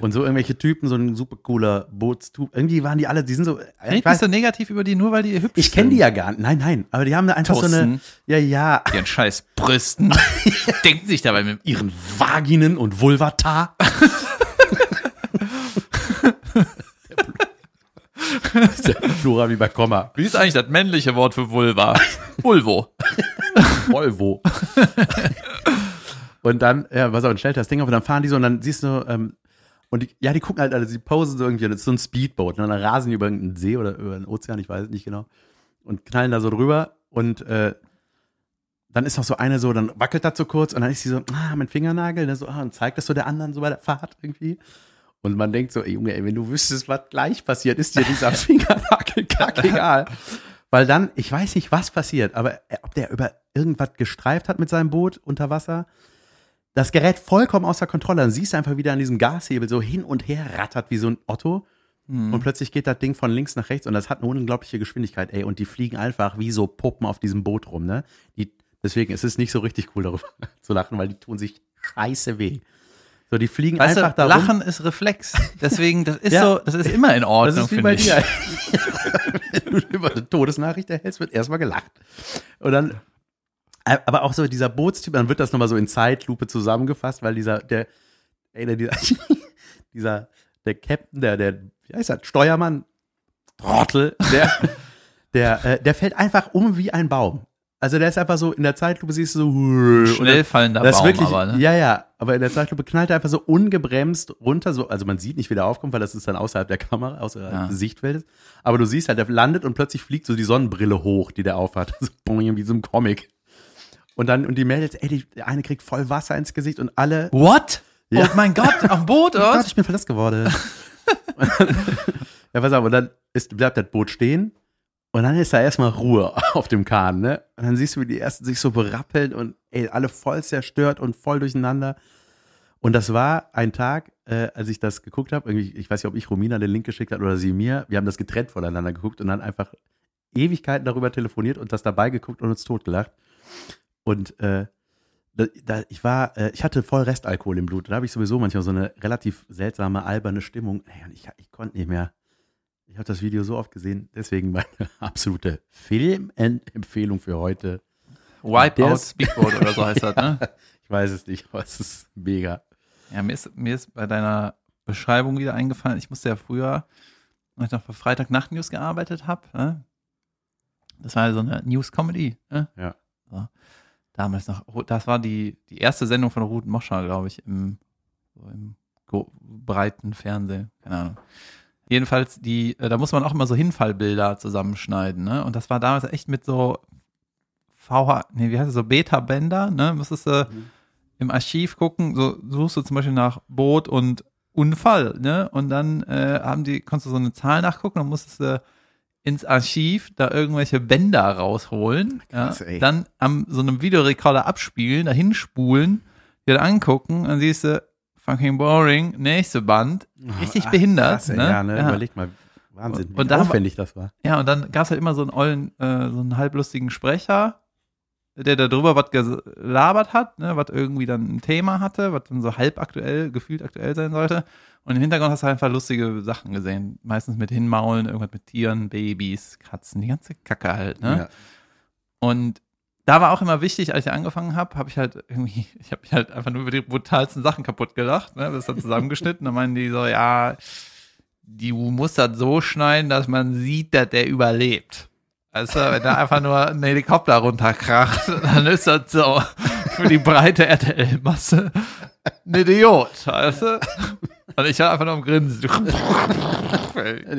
Und so irgendwelche Typen, so ein super cooler Bootstyp. Irgendwie waren die alle, die sind so. Ich, Red nicht so negativ über die, nur weil die hübsch ich kenne die ja gar nicht. Nein, nein. Aber die haben da einfach so eine. Ja, ja. Ihren scheiß Brüsten. [laughs] Denken sich dabei mit Ihren Vaginen und Vulvata. Ist [laughs] der Flora wie bei Komma. Wie ist eigentlich das männliche Wort für Vulva? Vulvo. Volvo. Und dann, ja, was auch, dann stellt das Ding auf und dann fahren die so und dann siehst du, ähm, und die, ja, die gucken halt alle, die posen so irgendwie, und das ist so ein Speedboat, und dann rasen die über irgendeinen See oder über einen Ozean, ich weiß es nicht genau, und knallen da so drüber und äh, dann ist noch so eine so, dann wackelt das so kurz und dann ist sie so, ah, mein Fingernagel, ne, so, ah, und zeigt das so der anderen so bei der Fahrt irgendwie. Und man denkt so, ey Junge, ey, wenn du wüsstest, was gleich passiert, ist dir dieser [laughs] Fingernagel kackegal. Weil dann, ich weiß nicht, was passiert, aber ob der über irgendwas gestreift hat mit seinem Boot unter Wasser, das Gerät vollkommen außer Kontrolle. Dann siehst du einfach wieder an diesem Gashebel so hin und her rattert wie so ein Otto. Und plötzlich geht das Ding von links nach rechts und das hat eine unglaubliche Geschwindigkeit, ey. Und die fliegen einfach wie so Puppen auf diesem Boot rum, ne? Die, deswegen ist es nicht so richtig cool, darüber [laughs] zu lachen, weil die tun sich scheiße weh. So, die fliegen Weißt einfach du, da rum. Lachen ist Reflex. Deswegen, das ist [laughs] Ja. so, das ist immer in [laughs] Ordnung, Das ist wie bei dir. Wenn du über eine Todesnachricht erhältst, wird erstmal gelacht. Und dann, aber auch so dieser Bootstyp, dann wird das nochmal so in Zeitlupe zusammengefasst, weil dieser, der, ey, der, dieser, [laughs] dieser, der Captain, der, der, wie heißt das, Steuermann, Trottel, der, [laughs] der, äh, der fällt einfach um wie ein Baum. Also der ist einfach so, in der Zeitlupe siehst du so, Schnell fallender das Baum, wirklich, aber, ne? ja, ja, aber in der Zeitlupe knallt er einfach so ungebremst runter, so, also man sieht nicht, wie der aufkommt, weil das ist dann außerhalb der Kamera, außerhalb Ja. des Sichtfeldes. Aber du siehst halt, der landet und plötzlich fliegt so die Sonnenbrille hoch, die der aufhat. [laughs] So, wie so ein Comic. Und dann, und die Mädels, ey, die, der eine kriegt voll Wasser ins Gesicht und alle, What? Ja. Oh mein Gott, auf dem Boot, oh oder? Gott, ich bin verletzt geworden. [laughs] ja, pass auf, und dann ist, bleibt das Boot stehen und dann ist da erstmal Ruhe [laughs] auf dem Kahn, ne? Und dann siehst du, wie die ersten sich so berappeln und ey, alle voll zerstört und voll durcheinander. Und das war ein Tag, äh, als ich das geguckt habe, irgendwie, ich weiß nicht, ob ich Romina den Link geschickt habe oder sie mir, wir haben das getrennt voneinander geguckt und dann einfach Ewigkeiten darüber telefoniert und das dabei geguckt und uns totgelacht. Und äh, da, da, ich war, äh, ich hatte voll Restalkohol im Blut. Da habe ich sowieso manchmal so eine relativ seltsame, alberne Stimmung. Ey, und ich, ich konnte nicht mehr. Ich habe das Video so oft gesehen. Deswegen meine [laughs] absolute Filmempfehlung für heute. Wipeout Speedboat oder so heißt das, ne? [laughs] Ich weiß es nicht, aber es ist mega. Ja, mir ist, mir ist bei deiner Beschreibung wieder eingefallen, ich musste ja früher, als ich noch bei Freitag Nacht News gearbeitet habe, ne? das war ja so eine News-Comedy. Ne? Ja. So. Damals noch, das war die, die erste Sendung von Ruth Moscher, glaube ich, im, so im breiten Fernsehen. Keine Ahnung. Jedenfalls, die, äh, da muss man auch immer so Hinfallbilder zusammenschneiden, ne? Und das war damals echt mit so VH, nee, wie heißt es, so Beta-Bänder, ne? Müsstest du im Archiv gucken, so suchst du zum Beispiel nach Boot und Unfall, ne? Und dann äh, haben die, konntest du so eine Zahl nachgucken und musstest du ins Archiv da irgendwelche Bänder rausholen, Krass, ja, dann am so einem Videorekorder abspielen, dahin spulen, dir angucken, dann siehst du, fucking boring, nächste Band, richtig Ach, behindert, krass, ey, ne? Ja, ne? Ja. Überleg mal. Wahnsinn, Und wie wir- aufwendig das war. Ja, und dann gab es halt immer so einen ollen, äh, so einen halblustigen Sprecher, der da drüber was gelabert hat, ne, was irgendwie dann ein Thema hatte, was dann so halb aktuell, gefühlt aktuell sein sollte. Und im Hintergrund hast du einfach lustige Sachen gesehen. Meistens mit Hinmaulen, irgendwas mit Tieren, Babys, Katzen, die ganze Kacke halt, ne? Ja. Und da war auch immer wichtig, als ich angefangen habe, habe ich halt irgendwie, [laughs] ich habe mich halt einfach nur über die brutalsten Sachen kaputt gelacht, ne? Das ist dann zusammengeschnitten. dann meinen die so, ja, du musst das so schneiden, dass man sieht, dass der überlebt. Also, wenn da einfach nur ein Helikopter runterkracht, [laughs] dann ist das so für die breite RTL-Masse ein Idiot, weißt du? Und ich war einfach nur am Grinsen. Die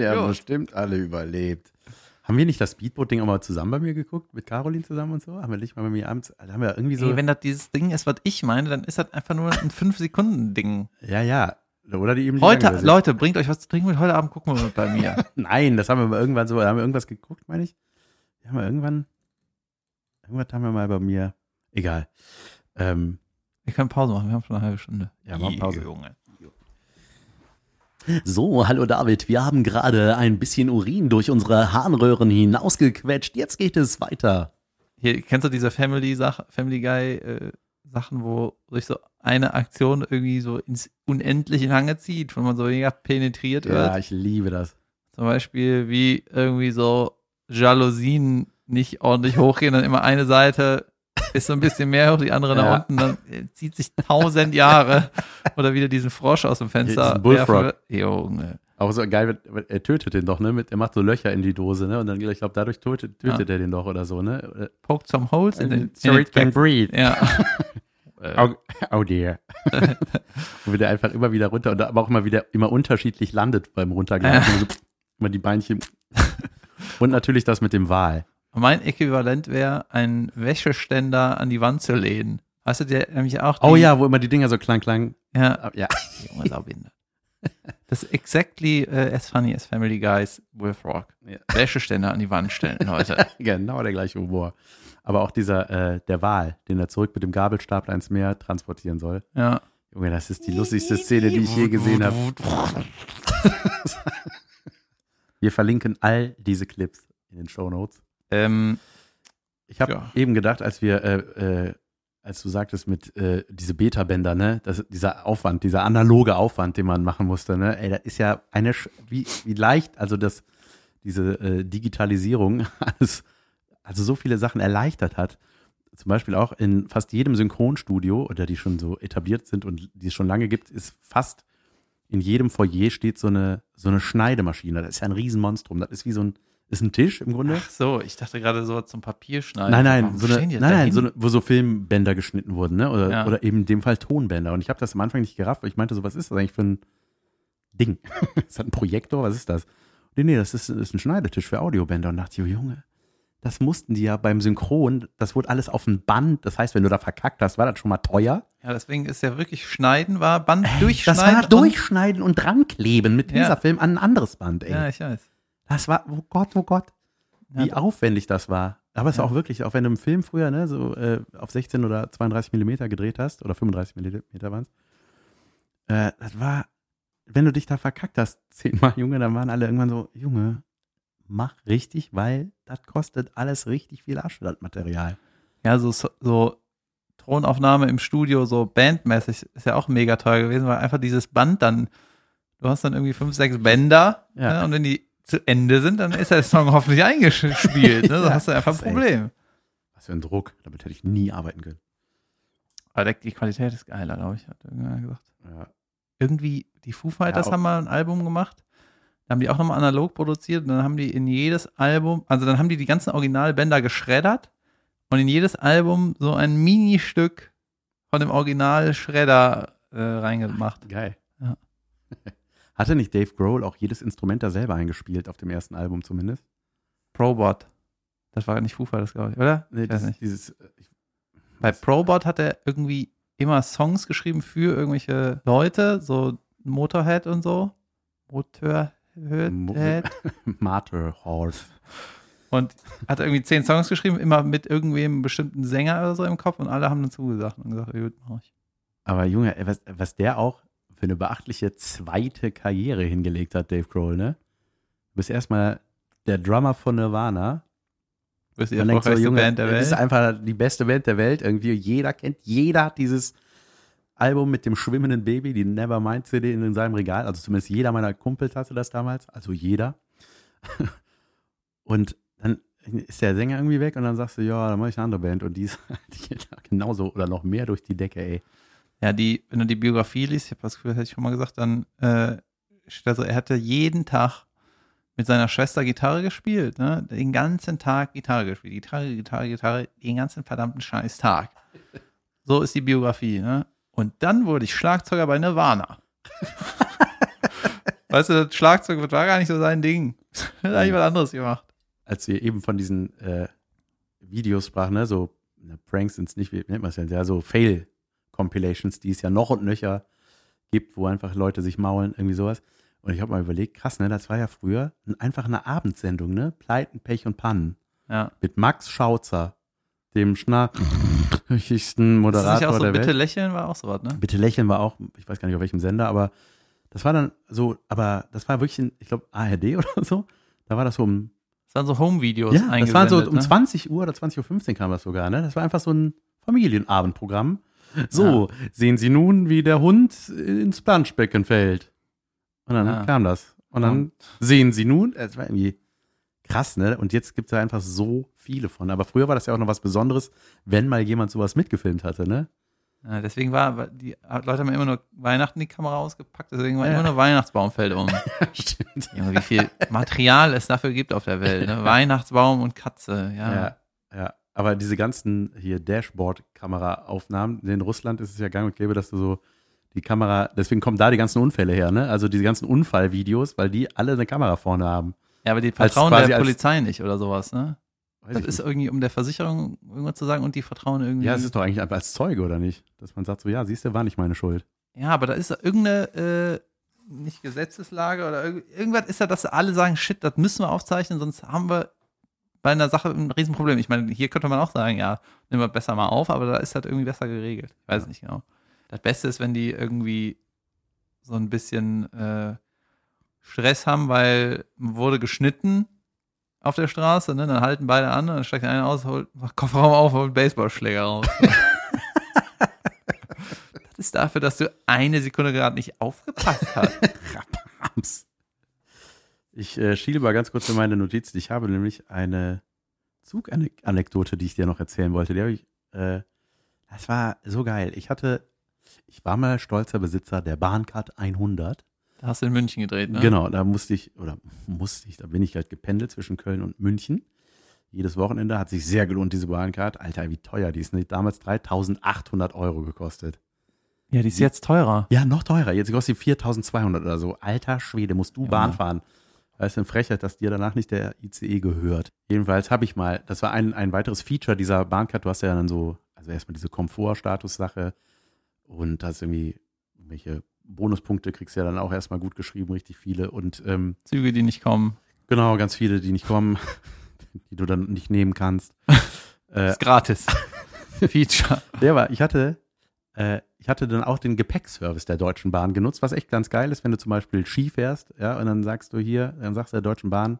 haben bestimmt alle überlebt. Haben wir nicht das Speedboat-Ding auch mal zusammen bei mir geguckt? Mit Caroline zusammen und so? Haben wir nicht mal bei mir abends, haben wir irgendwie so. Ey, wenn das dieses Ding ist, was ich meine, dann ist das einfach nur ein 5-Sekunden-Ding. ja, ja. Oder die eben Heute. Leute, bringt euch was zu trinken mit heute Abend gucken wir mal bei mir. [laughs] Nein, das haben wir mal irgendwann so, da haben wir irgendwas geguckt, meine ich. Wir haben wir irgendwann, irgendwas haben wir mal bei mir, egal. Ähm, Wir können Pause machen, wir haben schon eine halbe Stunde. Ja, machen Pause. Junge. so, hallo David, wir haben gerade ein bisschen Urin durch unsere Harnröhren hinausgequetscht. Jetzt geht es weiter. Hier, kennst du diese Family Sach Family Guy äh, Sachen, wo sich so eine Aktion irgendwie so ins Unendliche lange zieht, wo man so mega penetriert Ja, wird? ich liebe das. Zum Beispiel wie irgendwie so Jalousien nicht ordentlich hochgehen, dann immer eine Seite ist so ein bisschen mehr hoch, die andere Ja. nach unten, dann äh, zieht sich tausend Jahre oder wieder diesen Frosch aus dem Fenster. Diesen Bullfrog. Junge. Auch so geil, er tötet den doch, ne? Mit, er macht so Löcher in die Dose, ne? Und dann, ich glaube, dadurch tötet, tötet er den doch oder so, ne? Poke some holes in den, so in it can breathe. Ja. [laughs] Äh, Oh, oh dear. [laughs] Wo der einfach immer wieder runter und aber auch immer wieder immer unterschiedlich landet beim Runtergleiten. Ja. So, immer die Beinchen. [laughs] Und natürlich das mit dem Wal. Mein Äquivalent wäre, ein Wäscheständer an die Wand zu lehnen. Hast du dir nämlich auch Oh ja, wo immer die Dinger so klang, klang. ja, Ja, [laughs] Junge Saubinde. Das ist exactly uh, as funny as Family Guys with Rock. Ja. Wäscheständer an die Wand stellen, Leute. [laughs] genau der gleiche Humor. Aber auch dieser, äh, der Wal, den er zurück mit dem Gabelstapler ins Meer transportieren soll. Ja. Junge, das ist die lustigste Szene, die ich je gesehen habe. [laughs] Wir verlinken all diese Clips in den Show Notes. Ähm, Ich habe Ja. eben gedacht, als wir, äh, äh, als du sagtest mit äh, diese Beta-Bänder, ne, das, dieser Aufwand, dieser analoge Aufwand, den man machen musste, ne, ey, da ist ja eine, Sch- wie, wie leicht, also das, diese äh, Digitalisierung [laughs] alles, also so viele Sachen erleichtert hat. Zum Beispiel auch in fast jedem Synchronstudio oder die schon so etabliert sind und die es schon lange gibt, ist fast in jedem Foyer steht so eine, so eine Schneidemaschine. Das ist ja ein Riesenmonstrum. Das ist wie so ein, ist ein Tisch im Grunde. ach so, ich dachte gerade so zum Papierschneiden. Nein, nein, so eine, nein, nein, so eine, wo so Filmbänder geschnitten wurden, ne? Oder, Ja. oder eben in dem Fall Tonbänder. Und ich habe das am Anfang nicht gerafft, weil ich meinte, so, was ist das eigentlich für ein Ding? [laughs] ist das ein Projektor? Was ist das? Nee, nee, das ist, ist ein Schneidetisch für Audiobänder. Und dachte ich, oh, Junge, das mussten die ja beim Synchron, das wurde alles auf ein Band. Das heißt, wenn du da verkackt hast, war das schon mal teuer. Ja, deswegen ist ja wirklich Schneiden war Band Das durchschneiden. war und- durchschneiden und drankleben mit Ja. Tesafilm an ein anderes Band, ey. Ja, ich weiß. Das war, oh Gott, oh Gott, Ja, wie aufwendig das war. Aber es ist Ja. auch wirklich, auch wenn du im Film früher ne, so äh, auf 16 oder 32 Millimeter gedreht hast, oder 35 Millimeter waren es, äh, das war, wenn du dich da verkackt hast, zehnmal, [laughs] Junge, dann waren alle irgendwann so, Junge, mach richtig, weil das kostet alles richtig viel Asche, das Material. Ja, so, so Tonaufnahme im Studio, so bandmäßig, ist ja auch mega teuer gewesen, weil einfach dieses Band dann, du hast dann irgendwie fünf, sechs Bänder Ja. ne, und wenn die zu Ende sind, dann ist der Song [laughs] hoffentlich eingespielt. Ne? Da Ja, hast du einfach ein ist echt- Problem. Was für ein Druck, damit hätte ich nie arbeiten können. Aber die Qualität ist geiler, glaube ich, hat irgendwer gesagt. Ja. Irgendwie, die Foo Fighters haben mal ein Album gemacht. Da haben die auch nochmal analog produziert und dann haben die in jedes Album, also dann haben die die ganzen Originalbänder geschreddert und in jedes Album so ein Ministück von dem Original Shredder äh, reingemacht. Geil. Ja. [laughs] Hatte nicht Dave Grohl auch jedes Instrument da selber eingespielt, auf dem ersten Album zumindest? Probot. Das war nicht Foo Fighters, glaube ich, oder? Nee, ich dieses, nicht. dieses ich, Bei Probot hat er irgendwie immer Songs geschrieben für irgendwelche Leute, so Motorhead und so. Motorhead. Mo- Martyr Horse. Und hat irgendwie zehn Songs geschrieben, immer mit irgendwem bestimmten Sänger oder so im Kopf und alle haben dann zugesagt und gesagt, gut, mach ich. Aber Junge, ey, was, was der auch für eine beachtliche zweite Karriere hingelegt hat, Dave Grohl, ne? Du bist erstmal der Drummer von Nirvana. Bist die so, erfolgreichste Junge, Band der das ist Welt. einfach die beste Band der Welt. Irgendwie jeder kennt, jeder hat dieses Album mit dem schwimmenden Baby, die Nevermind CD in seinem Regal. Also zumindest jeder meiner Kumpels hatte das damals. Also jeder. [laughs] Und dann ist der Sänger irgendwie weg und dann sagst du, ja, dann mache ich eine andere Band. Und die ist die geht genauso oder noch mehr durch die Decke, ey. Ja, die, wenn du die Biografie liest, ich habe das Gefühl, das hätte ich schon mal gesagt, dann äh, steht da so, er hatte jeden Tag mit seiner Schwester Gitarre gespielt, ne? Den ganzen Tag Gitarre gespielt. Gitarre, Gitarre, Gitarre, den ganzen verdammten scheiß Tag. So ist die Biografie, ne? Und dann wurde ich Schlagzeuger bei Nirvana. [laughs] weißt du, das Schlagzeug war gar nicht so sein Ding. Er hat eigentlich was anderes gemacht. als wir eben von diesen äh, Videos sprachen, ne, so ne, Pranks sind es nicht, wie nennt man es denn, ja, so Fail-Compilations, die es ja noch und nöcher gibt, wo einfach Leute sich maulen, irgendwie sowas. Und ich habe mal überlegt, krass, ne, das war ja früher ein, einfach eine Abendsendung, ne? Pleiten, Pech und Pannen. Ja. Mit Max Schauzer, dem schnarchigsten Ist das nicht Moderator auch so, der bitte Welt. lächeln war auch so was, ne? Bitte lächeln war auch, ich weiß gar nicht auf welchem Sender, aber das war dann so, aber das war wirklich, in, ich glaube, ARD [laughs] oder so. Da war das so um Das waren so Home-Videos ja, das waren so um ne? 20 Uhr oder 20.15 Uhr kam das sogar, ne? Das war einfach so ein Familienabendprogramm. So, sehen Sie nun, wie der Hund ins Planschbecken fällt. Und dann Ja. kam das. Und dann Und- sehen Sie nun, es war irgendwie krass, ne? Und jetzt gibt es da einfach so viele von. Aber früher war das ja auch noch was Besonderes, wenn mal jemand sowas mitgefilmt hatte, ne? Ja, deswegen war, die Leute haben immer nur Weihnachten die Kamera ausgepackt, deswegen war Ja. immer nur Weihnachtsbaum fällt um. [laughs] Stimmt. Junge, wie viel Material es dafür gibt auf der Welt. Ne? [laughs] Weihnachtsbaum und Katze, ja. Ja, ja. Aber diese ganzen hier Dashboard-Kameraaufnahmen, in Russland ist es ja gang und gäbe, dass du so die Kamera, deswegen kommen da die ganzen Unfälle her, ne? Also diese ganzen Unfallvideos, weil die alle eine Kamera vorne haben. Ja, aber die vertrauen der Polizei nicht oder sowas, ne? Weiß Das ist irgendwie, um der Versicherung irgendwas zu sagen und die vertrauen irgendwie. ja, es ist doch eigentlich einfach als Zeuge, oder nicht? Dass man sagt so, ja, siehst du, war nicht meine Schuld. Ja, aber da ist da irgendeine, äh, nicht Gesetzeslage oder irg irgendwas ist da, dass alle sagen, shit, das müssen wir aufzeichnen, sonst haben wir bei einer Sache ein Riesenproblem. Ich meine, hier könnte man auch sagen, ja, nehmen wir besser mal auf, aber da ist das irgendwie besser geregelt. Ich weiß nicht genau. Das Beste ist, wenn die irgendwie so ein bisschen äh, Stress haben, weil wurde geschnitten auf der Straße, ne? dann halten beide an, dann steigt der eine aus, holt macht Kofferraum auf, holt Baseballschläger raus. [laughs] das ist dafür, dass du eine Sekunde gerade nicht aufgepasst hast. [laughs] Rams. Ich äh, schiele mal ganz kurz in meine Notizen. Ich habe nämlich eine Zuganekdote, die ich dir noch erzählen wollte. Die habe ich, äh, das war so geil. Ich hatte, ich war mal stolzer Besitzer der Bahncard 100. Da hast du in München gedreht, ne? Genau, da musste ich, oder musste ich, da bin ich halt gependelt zwischen Köln und München. Jedes Wochenende hat sich sehr gelohnt, diese Bahncard. Alter, wie teuer die ist. Ne? Damals 3800 Euro gekostet. Ja, die ist jetzt teurer. Ja, noch teurer. Jetzt kostet die 4200 oder so. Alter Schwede, musst du Ja. Bahn fahren. Das ist eine Frechheit, dass dir danach nicht der ICE gehört. Jedenfalls habe ich mal, das war ein, ein weiteres Feature dieser Bahncard. Du hast ja dann so, also erstmal diese Komfortstatus-Sache und hast irgendwie welche Bonuspunkte kriegst du ja dann auch erstmal gut geschrieben, richtig viele. Und ähm, Züge, die nicht kommen. genau, ganz viele, die nicht kommen, [laughs] die du dann nicht nehmen kannst. [laughs] äh, Ist gratis. [laughs] Feature. Der war, ich hatte, äh, ich hatte dann auch den Gepäckservice der Deutschen Bahn genutzt, was echt ganz geil ist, wenn du zum Beispiel Ski fährst, ja, und dann sagst du hier, dann sagst du der Deutschen Bahn,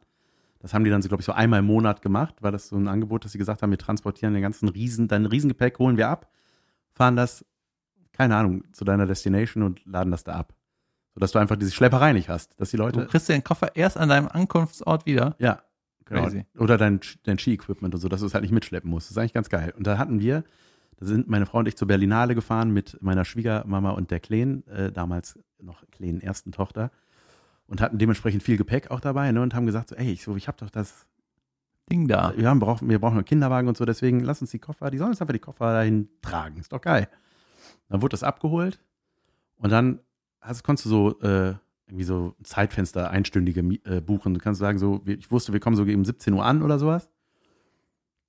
das haben die dann so, glaube ich, so einmal im Monat gemacht, war das so ein Angebot, dass sie gesagt haben, wir transportieren den ganzen Riesen, dein Riesengepäck holen wir ab, fahren das, keine Ahnung, zu deiner Destination und laden das da ab. Sodass du einfach diese Schlepperei nicht hast, dass die Du Leute, kriegst den Koffer erst an deinem Ankunftsort wieder. ja, genau. Crazy. Oder dein, dein Ski-Equipment und so, dass du es halt nicht mitschleppen musst. Das ist eigentlich ganz geil. Und da hatten wir, da sind meine Frau und ich zur Berlinale gefahren mit meiner Schwiegermama und der Kleinen, äh, damals noch kleinen ersten Tochter, und hatten dementsprechend viel Gepäck auch dabei, ne, und haben gesagt, so, ey, ich, so, ich habe doch das, Ding da. wir, haben, brauchen, wir brauchen einen Kinderwagen und so, deswegen lass uns die Koffer, die sollen uns einfach die Koffer dahin tragen. Ist doch geil. Dann wurde das abgeholt und dann hast, konntest du so äh, irgendwie so ein Zeitfenster einstündige äh, buchen. Du kannst sagen, so, ich wusste, wir kommen so um 17 Uhr an oder sowas.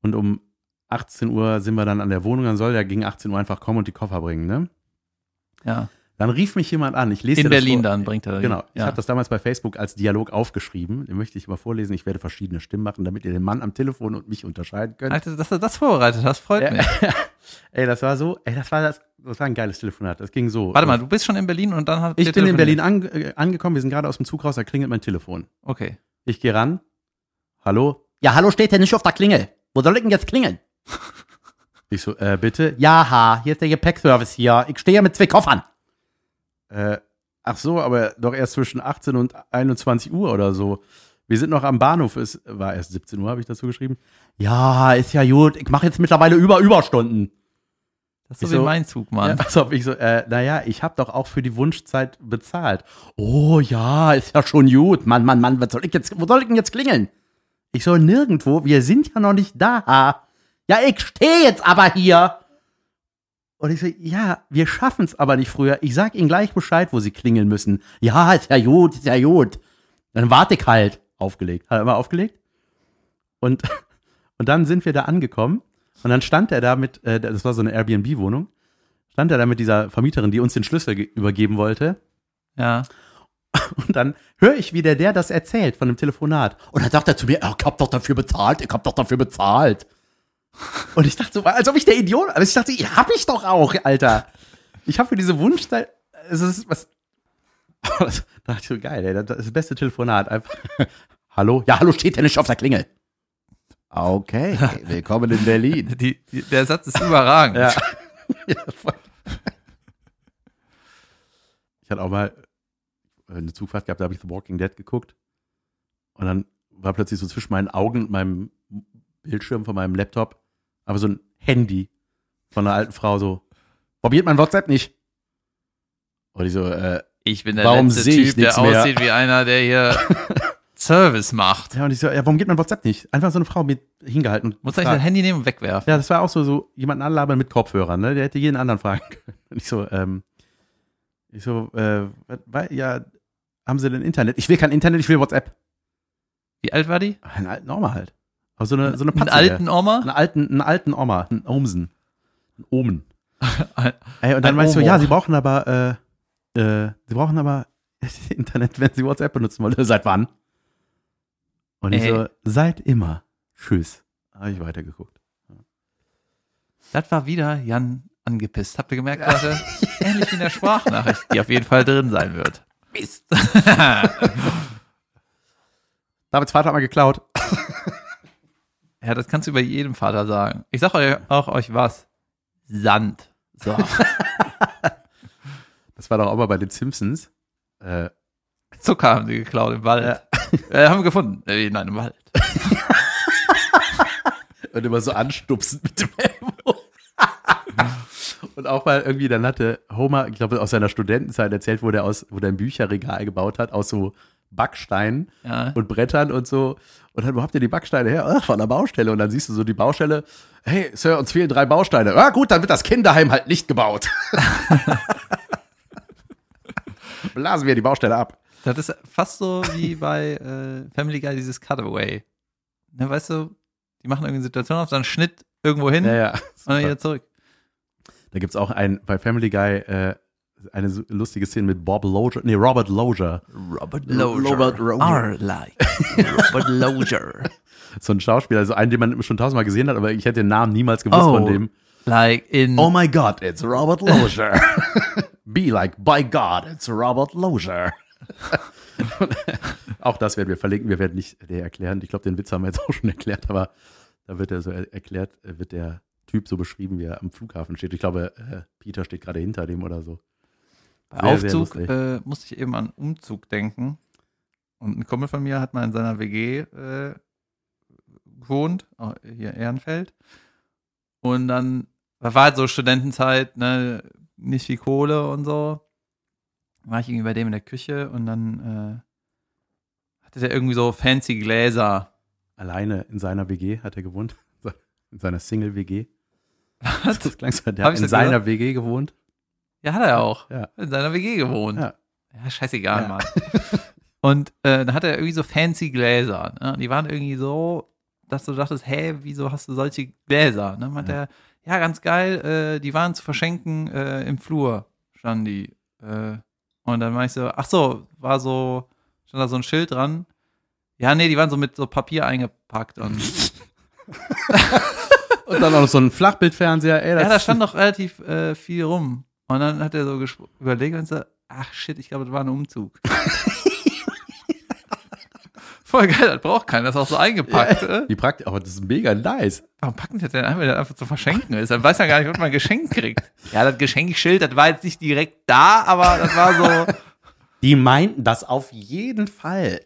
Und um 18 Uhr sind wir dann an der Wohnung, dann soll der gegen 18 Uhr einfach kommen und die Koffer bringen, ne? Ja. Dann rief mich jemand an. Ich lese In Berlin vor. dann bringt er. Genau. Ich ja. habe das damals bei Facebook als Dialog aufgeschrieben. Den möchte ich mal vorlesen. Ich werde verschiedene Stimmen machen, damit ihr den Mann am Telefon und mich unterscheiden könnt. Alter, dass du das vorbereitet hast, freut Ja. mich. [laughs] ey, das war so, ey, das war das, das war ein geiles Telefonat. Das ging so. Warte mal, du bist schon in Berlin und dann hat Ich bin in Berlin ange äh, angekommen. Wir sind gerade aus dem Zug raus. Da klingelt mein Telefon. Okay. Ich gehe ran. Hallo. Ja, hallo steht ja nicht auf der Klingel. Wo soll ich denn jetzt klingeln? Ich so, äh, bitte. Ja, ha, hier ist der Gepäckservice hier. Ich stehe mit zwei Koffern. Äh, ach so, aber doch erst zwischen 18 und 21 Uhr oder so. Wir sind noch am Bahnhof. Es war erst 17 Uhr, habe ich dazu geschrieben. Ja, ist ja gut. Ich mache jetzt mittlerweile über Überstunden. Das ist so wie mein Zug, Mann. Ja, als ob ich so, äh, naja, ich habe doch auch für die Wunschzeit bezahlt. Oh ja, ist ja schon gut. Mann, Mann, Mann, was soll ich jetzt, wo soll ich denn jetzt klingeln? Ich so, nirgendwo, wir sind ja noch nicht da. Ja, ich stehe jetzt aber hier. Und ich so, ja, wir schaffen es aber nicht früher. Ich sag Ihnen gleich Bescheid, wo Sie klingeln müssen. Ja, ist ja gut, ist ja gut. Dann warte ich halt. Aufgelegt. Hat er immer aufgelegt. Und, [laughs] und dann sind wir da angekommen. Und dann stand er da mit, äh, das war so eine Airbnb-Wohnung, stand er da mit dieser Vermieterin, die uns den Schlüssel ge- übergeben wollte. Ja. [laughs] Und dann höre ich, wie der, der das erzählt von dem Telefonat. Und dann sagt er zu mir, ich hab doch dafür bezahlt, ich hab doch dafür bezahlt. Und ich dachte so, als ob ich der Idiot, aber ich dachte, ja, hab ich doch auch, Alter. Ich habe für diese Wunschzeit, es ist was, [laughs] das dachte ich so, geil, ey, das ist das beste Telefonat. Einfach, [laughs] hallo? Ja, hallo steht ja nicht auf der Klingel. Okay, willkommen in Berlin. [laughs] Die, die, der Satz ist überragend. Ja. ja voll. Ich hatte auch mal eine Zugfahrt gehabt, da habe ich The Walking Dead geguckt. Und dann war plötzlich so zwischen meinen Augen und meinem Bildschirm von meinem Laptop, aber so ein Handy von einer alten Frau so, probiert mein WhatsApp nicht. Und ich so, äh, Ich bin der Warum letzte ich Typ, der mehr? aussieht wie einer, der hier [laughs] Service macht. ja, und ich so, ja, warum geht mein WhatsApp nicht? Einfach so eine Frau mit hingehalten. und Muss eigentlich gefragt. dein Handy nehmen und wegwerfen. Ja, das war auch so, so jemanden anlabern mit Kopfhörern, ne? Der hätte jeden anderen fragen [laughs] können. Und ich so, ähm, ich so, äh, weil, ja, haben sie denn Internet? Ich will kein Internet, ich will WhatsApp. Wie alt war die? Einen alten Oma halt. Aber so eine, so eine Einen Patze, alten Oma? einen alten, einen alten Oma, einen Omsen. Einen Omen. [laughs] Ey, und dann Ein meinst du, ja, sie brauchen aber, äh, äh, sie brauchen aber [laughs] Internet, wenn sie WhatsApp benutzen wollen. [laughs] Seit wann? Und ich Ey. so, seit immer. Tschüss. Habe ich weitergeguckt. Das war wieder Jan angepisst. Habt ihr gemerkt, Leute? Ähnlich wie in der Sprachnachricht, die auf jeden Fall drin sein wird. Mist. Davids Vater hat mal geklaut. Ja, das kannst du über jedem Vater sagen. Ich sag euch auch euch was. Sand. So. [laughs] Das war doch auch mal bei den Simpsons. Äh, Zucker haben sie geklaut im Wald. [laughs] Äh, haben wir gefunden. Äh, nein, im Wald. [laughs] und immer so anstupsend mit dem Elmo. und auch mal irgendwie, dann hatte Homer, ich glaube, aus seiner Studentenzeit erzählt, wo der aus, wo der ein Bücherregal gebaut hat, aus so Backsteinen Ja. und Brettern und so. Und dann, wo habt ihr die Backsteine her? Ach, von der Baustelle. Und dann siehst du so die Baustelle. Hey, Sir, uns fehlen drei Bausteine. Ja, gut, dann wird das Kinderheim halt nicht gebaut. [laughs] Blasen wir die Baustelle ab. Das ist fast so wie bei äh, Family Guy dieses Cutaway. Ne, weißt du, die machen irgendwie eine Situation auf, dann Schnitt irgendwo hin Ja, ja. und dann wieder zurück. Da gibt's auch ein, bei Family Guy, äh, eine so lustige Szene mit Bob Loger, nee, Robert Loger. Robert Loger. Robert Loger. Like Robert Loger. [laughs] So ein Schauspieler, also einen, den man schon tausendmal gesehen hat, aber ich hätte den Namen niemals gewusst Oh. von dem. Like in Oh my God, it's Robert Loger. [laughs] Be like, by God, it's Robert Loger. [laughs] auch das werden wir verlinken. Wir werden nicht der erklären. Ich glaube, den Witz haben wir jetzt auch schon erklärt, aber da wird er so er erklärt, wird der Typ so beschrieben, wie er am Flughafen steht. Ich glaube, äh, Peter steht gerade hinter dem oder so. Bei Sehr, sehr Aufzug lustig. äh, musste ich eben an Umzug denken. Und ein Kumpel von mir hat mal in seiner WG äh, gewohnt, auch hier Ehrenfeld. Und dann war halt so Studentenzeit, ne, nicht viel Kohle und so. War ich irgendwie bei dem in der Küche und dann äh, hatte der irgendwie so fancy Gläser alleine in seiner WG hat er gewohnt. [laughs] In seiner Single-WG. Was? Das klang so, der Hab hat in seiner WG gewohnt. Ja, hat er auch. Ja. In seiner WG gewohnt. Ja. Ja, scheißegal, Ja. Mann. [laughs] Und äh, dann hat er irgendwie so fancy Gläser. Ne? Die waren irgendwie so, dass du dachtest, hä, wieso hast du solche Gläser? Ne? Meint Ja. er, ja, ganz geil, äh, die waren zu verschenken äh, im Flur, standen die. Äh, und dann war ich so, ach so, war so, stand da so ein Schild dran. Ja, nee, die waren so mit so Papier eingepackt und [laughs] Und dann auch noch so ein Flachbildfernseher. Ey, das Ja, da stand noch relativ äh, viel rum. Und dann hat er so überlegt und so, ach shit, ich glaube, das war ein Umzug. [laughs] Voll geil, das braucht keiner, das ist auch so eingepackt. äh. Die Praktik, aber das ist mega nice. Warum packen die das denn ein, wenn das einfach zu verschenken ist? Dann weiß er gar nicht, was man geschenkt kriegt. Ja, das Geschenkschild, das war jetzt nicht direkt da, aber das war so. [laughs] Die meinten das auf jeden Fall.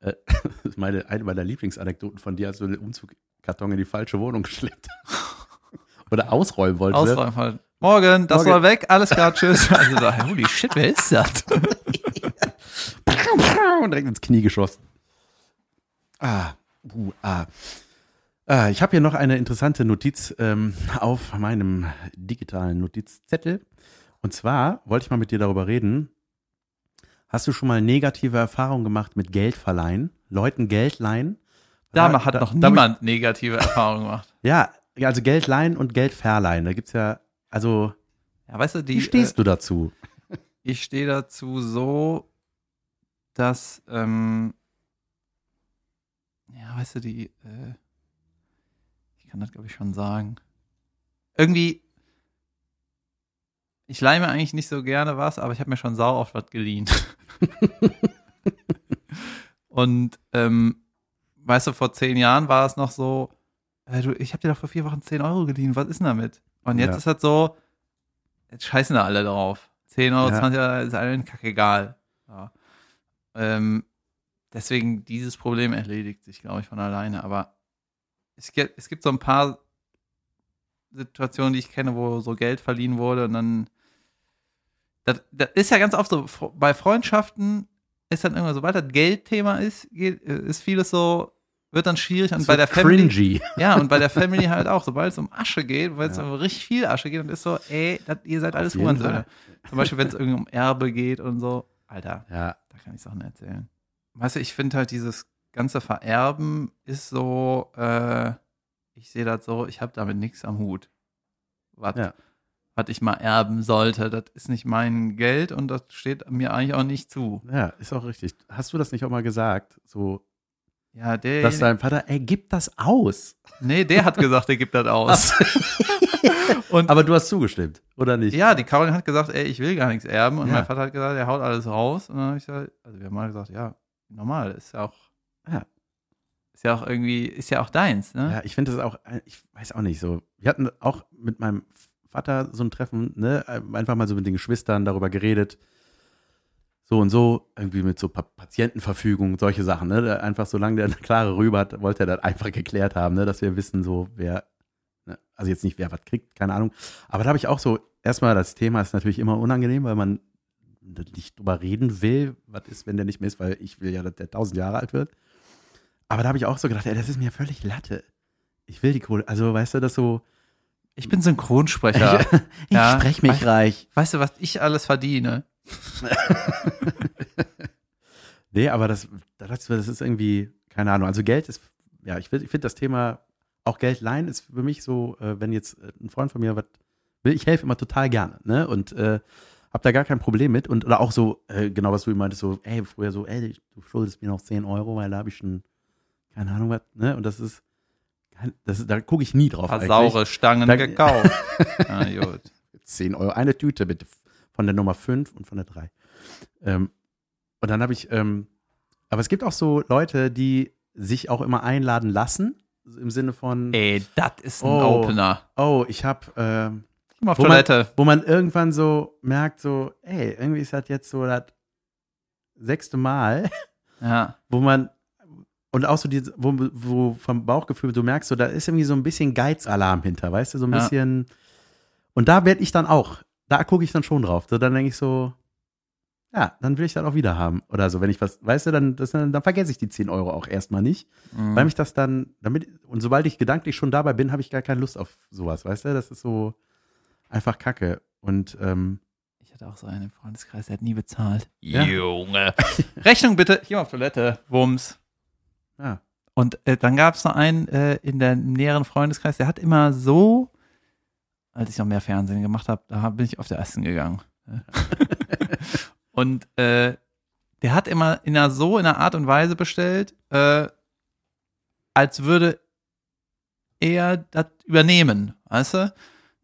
Äh, [laughs] Das ist meine, eine meiner Lieblingsanekdoten von dir, als du den Umzugkarton in die falsche Wohnung geschleppt hast. Oder ausräumen wolltest. ne? Ausräumen halt. Morgen, das Morgen. soll weg, alles klar, tschüss. [laughs] Also da, holy shit, wer ist das? Und [laughs] direkt ins Knie geschossen. Ah, uh, ah. Ah, ich habe hier noch eine interessante Notiz ähm, auf meinem digitalen Notizzettel. Und zwar wollte ich mal mit dir darüber reden. Hast du schon mal negative Erfahrungen gemacht mit Geld verleihen? Leuten Geld leihen? Da hat da- noch niemand negative Erfahrungen gemacht. Ja, ja, also Geld leihen und Geld verleihen. Da gibt's ja, also, Ja, weißt du, die. wie stehst du dazu? [laughs] Ich stehe dazu so, dass, ähm, ja, weißt du, die, äh, ich kann das glaube ich schon sagen. Irgendwie, ich leihe mir eigentlich nicht so gerne was, aber ich habe mir schon sau oft was geliehen. [laughs] Und, ähm, weißt du, vor zehn Jahren war es noch so, äh, du, ich habe dir doch vor vier Wochen 10 Euro geliehen, was ist denn damit? Und jetzt Ja. ist das so, jetzt scheißen da alle drauf. 10 Euro, Ja. 20 Euro, ist allen kackegal. Ja. Ähm, deswegen, dieses Problem erledigt sich, glaube ich, von alleine. Aber es gibt, es gibt so ein paar Situationen, die ich kenne, wo so Geld verliehen wurde und dann das, das ist ja ganz oft so, bei Freundschaften ist dann irgendwann, sobald das Geldthema ist, geht, äh, ist vieles so, wird dann schwierig und So bei der Family, [laughs] ja, und bei der Family halt auch, sobald es um Asche geht, weil es Ja. um richtig viel Asche geht, dann ist so, ey, das, ihr seid alles Auf Hurensöhne. Zum Beispiel, wenn es irgendwie um Erbe geht und so, Alter, Ja, da kann ich Sachen erzählen. Weißt du, ich finde halt dieses ganze Vererben ist so, äh, ich sehe das so, ich habe damit nichts am Hut. Was Ja. was ich mal erben sollte, das ist nicht mein Geld und das steht mir eigentlich auch nicht zu. ja, ist auch richtig. Hast du das nicht auch mal gesagt? So, Ja, der, dass dein Vater, ey, gib das aus. nee, der hat gesagt, er gibt das aus. und Aber du hast zugestimmt, oder nicht? ja, die Caroline hat gesagt, ey, ich will gar nichts erben und Ja. mein Vater hat gesagt, er haut alles raus und dann habe ich gesagt, also wir haben mal gesagt, ja, normal, ist ja auch Ja. ist ja auch irgendwie ist ja auch deins, ne? Ja, ich finde das auch, ich weiß auch nicht so. Wir hatten auch mit meinem Vater so ein Treffen, ne, einfach mal so mit den Geschwistern darüber geredet. So und so, irgendwie mit so Pa- Patientenverfügung, solche Sachen, ne. Einfach solange der eine klare Rübe hat, wollte er das einfach geklärt haben, ne, dass wir wissen, so, wer, ne, also jetzt nicht wer was kriegt, keine Ahnung. Aber da habe ich auch so, erstmal das Thema ist natürlich immer unangenehm, weil man nicht drüber reden will, was ist, wenn der nicht mehr ist, weil ich will ja, dass der tausend Jahre alt wird. Aber da habe ich auch so gedacht, ey, das ist mir völlig Latte. Ich will die Kohle. Also, weißt du, das so. Ich bin Synchronsprecher. [laughs] ich Ja. sprech mich reich. weißt du, was ich alles verdiene? [laughs] Nee, aber das, das ist irgendwie, keine Ahnung. Also, Geld ist, ja, ich, ich finde das Thema, auch Geld leihen ist für mich so, äh, wenn jetzt äh, ein Freund von mir was will, ich helfe immer total gerne, ne? Und äh, hab da gar kein Problem mit. Und oder auch so, äh, genau was du meintest, so, ey, früher so, ey, du schuldest mir noch 10 Euro, weil da habe ich schon, keine Ahnung was, ne? Und das ist, das da gucke ich nie drauf. Ein paar saure Stangen Da- gekauft. [laughs] ah, gut. 10 Euro. Eine Tüte bitte. Von der Nummer 5 und von der 3. Ähm, und dann habe ich, ähm, aber es gibt auch so Leute, die sich auch immer einladen lassen. Im Sinne von, Ey, das ist ein Oh. Opener. oh, ich habe, ähm, auf Wo man- Toilette. wo man irgendwann so merkt, so, ey, irgendwie ist das jetzt so das sechste Mal, [laughs] Ja. wo man, und auch so diese, wo, wo vom Bauchgefühl, du merkst so, da ist irgendwie so ein bisschen Geizalarm hinter, weißt du, so ein Ja. bisschen, und da werde ich dann auch, da gucke ich dann schon drauf. So, dann denke ich so, ja, dann will ich das auch wieder haben. Oder so, wenn ich was, weißt du, dann, das, dann, dann vergesse ich die 10 Euro auch erstmal nicht. Mhm. Weil mich das dann, damit, und sobald ich gedanklich schon dabei bin, habe ich gar keine Lust auf sowas, weißt du? Das ist so einfach Kacke. Und ähm, Ich hatte auch so einen im Freundeskreis, der hat nie bezahlt. Ja. Junge. [laughs] Rechnung bitte. Ich geh mal auf Toilette. Wumms. ja, Und äh, dann gab es noch einen äh, in der näheren Freundeskreis, der hat immer so, als ich noch mehr Fernsehen gemacht habe, da bin ich auf der Essen gegangen. [laughs] und äh, der hat immer in einer so in einer Art und Weise bestellt, äh, als würde er das übernehmen, weißt du?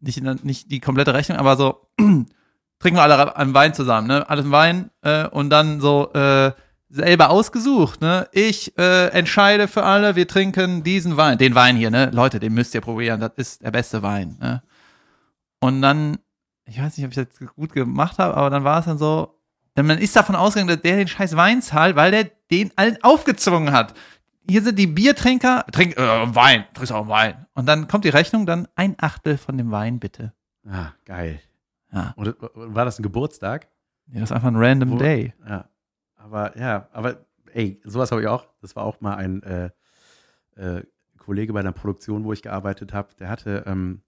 Nicht, in nicht die komplette Rechnung, aber so [clears throat] trinken wir alle einen Wein zusammen, ne? Alles Wein äh, und dann so äh, selber ausgesucht, ne? Ich äh, entscheide für alle, wir trinken diesen Wein, den Wein hier, ne? Leute, den müsst ihr probieren, das ist der beste Wein, ne? Und dann, ich weiß nicht, ob ich das gut gemacht habe, aber dann war es dann so, denn man ist davon ausgegangen, dass der den scheiß Wein zahlt, weil der den allen aufgezwungen hat. Hier sind die Biertrinker, trink äh, Wein, trinkst auch Wein. Und dann kommt die Rechnung, dann ein Achtel von dem Wein, bitte. ah, geil. Ja, Und, und war das ein Geburtstag? nee, das ist einfach ein random Wo- day. Ja. Aber ja, aber ey, sowas habe ich auch. Das war auch mal ein äh, äh, Kollege bei einer Produktion, wo ich gearbeitet habe. Der hatte, ähm,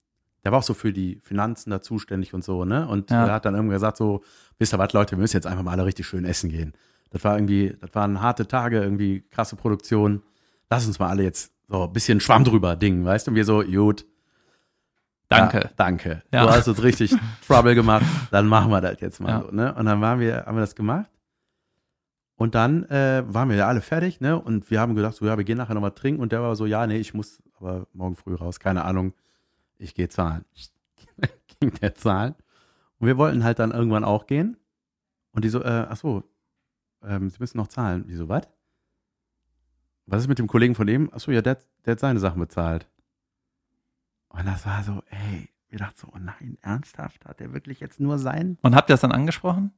der war auch so für die Finanzen da zuständig und so, ne? Und Ja. er hat dann irgendwann gesagt: so, wisst ihr was, Leute, wir müssen jetzt einfach mal alle richtig schön essen gehen. Das war irgendwie, das waren harte Tage, irgendwie krasse Produktion. Lass uns mal alle jetzt so ein bisschen Schwamm drüber Ding, weißt du? Und wir so, gut. Danke. Ja, danke. Ja. Du hast uns richtig [laughs] Trouble gemacht, dann machen wir das jetzt mal so, ne? Und dann waren wir, haben wir das gemacht. Und dann äh, waren wir ja alle fertig, ne? Und wir haben gesagt, so, ja, wir gehen nachher nochmal trinken. Und der war so, ja, nee, ich muss aber morgen früh raus, keine Ahnung. Ich gehe zahlen. [laughs] Ging der zahlen. Und wir wollten halt dann irgendwann auch gehen. Und die so, äh, ach so, ähm, sie müssen noch zahlen. Die so, was? Was ist mit dem Kollegen von dem? Ach so, ja, der, hat- der hat seine Sachen bezahlt. Und das war so, ey, wir dachten so, oh nein, ernsthaft? Hat der wirklich jetzt nur sein? Und habt ihr das dann angesprochen?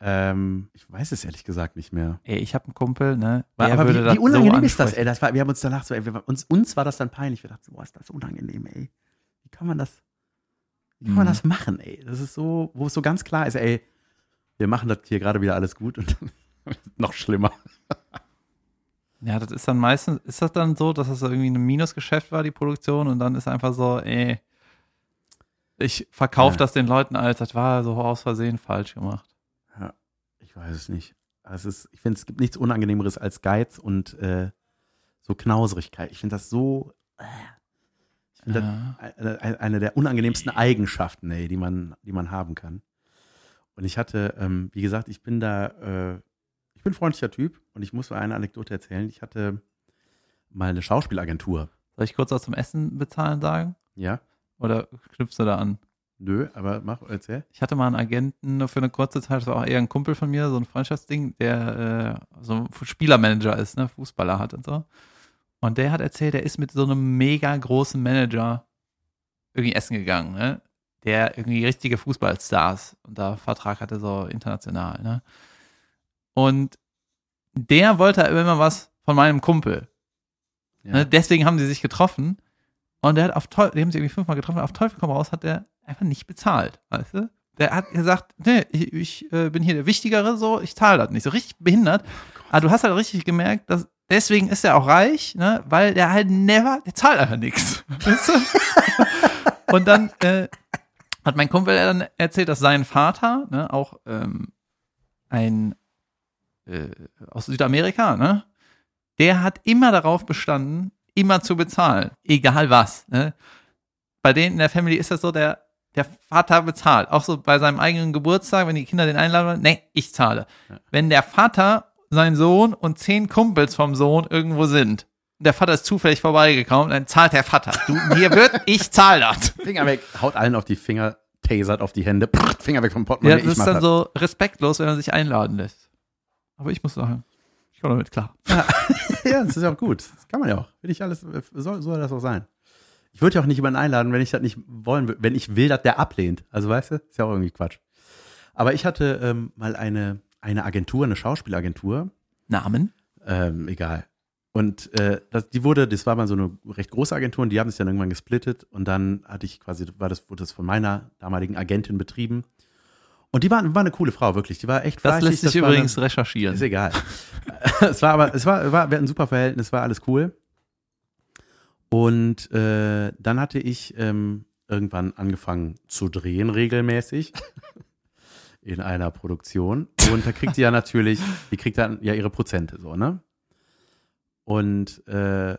Ähm, ich weiß es ehrlich gesagt nicht mehr. Ey, ich habe einen Kumpel, ne? Der aber wie, wie unangenehm so ist das, ey? Das war, wir haben uns danach so, ey, wir, uns, uns war das dann peinlich. Wir dachten so, boah, ist das unangenehm, ey. Kann man das, wie kann man Mhm. das machen, ey? Das ist so, wo es so ganz klar ist, ey, wir machen das hier gerade wieder alles gut und [laughs] noch schlimmer. Ja, das ist dann meistens, ist das dann so, dass das irgendwie ein Minusgeschäft war, die Produktion, und dann ist einfach so, ey, ich verkaufe Ja. das den Leuten als, das war so aus Versehen falsch gemacht. Ich weiß es nicht. Also es ist, ich finde, es gibt nichts Unangenehmeres als Geiz und äh, so Knauserigkeit. Ich finde das so. Äh, Ja. das eine, der unangenehmsten Eigenschaften, ey, die man, die man haben kann. Und ich hatte, ähm, wie gesagt, ich bin da, äh, ich bin ein freundlicher Typ und ich muss mal eine Anekdote erzählen. Ich hatte mal eine Schauspielagentur. Soll ich kurz was zum Essen bezahlen sagen? Ja? Oder knüpfst du da an? Nö, aber mach, erzähl. Ich hatte mal einen Agenten nur für eine kurze Zeit, das war auch eher ein Kumpel von mir, so ein Freundschaftsding, der äh, so ein Spielermanager ist, ne, Fußballer hat und so. Und der hat erzählt, er ist mit so einem mega großen Manager irgendwie essen gegangen, ne? Der irgendwie richtige Fußballstars und da Vertrag hatte so international, ne? Und der wollte immer was von meinem Kumpel. Ja. Ne? Deswegen haben sie sich getroffen. Und der hat auf Teufel, die haben sich irgendwie fünfmal getroffen, auf Teufel komm raus, hat der einfach nicht bezahlt, weißt du? Der hat gesagt, nee, ich, ich äh, bin hier der Wichtigere, so, ich zahle das nicht. So richtig behindert. Aber du hast halt richtig gemerkt, dass deswegen ist er auch reich, ne? Weil der halt never, der zahlt einfach nichts. [laughs] Weißt du? Und dann äh, hat mein Kumpel dann erzählt, dass sein Vater, ne, auch ähm, ein äh, aus Südamerika, ne? Der hat immer darauf bestanden, immer zu bezahlen, egal was. Ne? Bei denen in der Family ist das so, der, der Vater bezahlt. Auch so bei seinem eigenen Geburtstag, wenn die Kinder den einladen nee, ich zahle. Ja. Wenn der Vater, sein Sohn und zehn Kumpels vom Sohn irgendwo sind, der Vater ist zufällig vorbeigekommen, dann zahlt der Vater. Du, hier wird, [laughs] ich zahle das. Finger weg. Haut allen auf die Finger, tasert auf die Hände. Pff, Finger weg vom Ja, Portemonnaie. das ich ist dann das. so respektlos, wenn er sich einladen lässt. Aber ich muss sagen, ich komme damit klar. [laughs] Ja, das ist ja auch gut. Das kann man ja auch. Will ich alles, soll, soll das auch sein. Ich würde ja auch nicht jemanden einladen, wenn ich das nicht wollen würde, wenn ich will, dass der ablehnt. Also weißt du, ist ja auch irgendwie Quatsch. Aber ich hatte ähm, mal eine, eine Agentur, eine Schauspielagentur, Namen? ähm, egal. Und äh, das, die wurde, das war mal so eine recht große Agentur und die haben sich dann irgendwann gesplittet und dann hatte ich quasi, war das, wurde das von meiner damaligen Agentin betrieben. Und die war, war eine coole Frau, wirklich. Die war echt Das fleißig. lässt sich eine- übrigens recherchieren. Ist egal. [laughs] es war aber, es war, war, wir hatten ein super Verhältnis, war alles cool. Und äh, dann hatte ich ähm, irgendwann angefangen zu drehen, regelmäßig. In einer Produktion. Und da kriegt die ja natürlich, [laughs] die kriegt dann ja ihre Prozente so, ne? Und äh,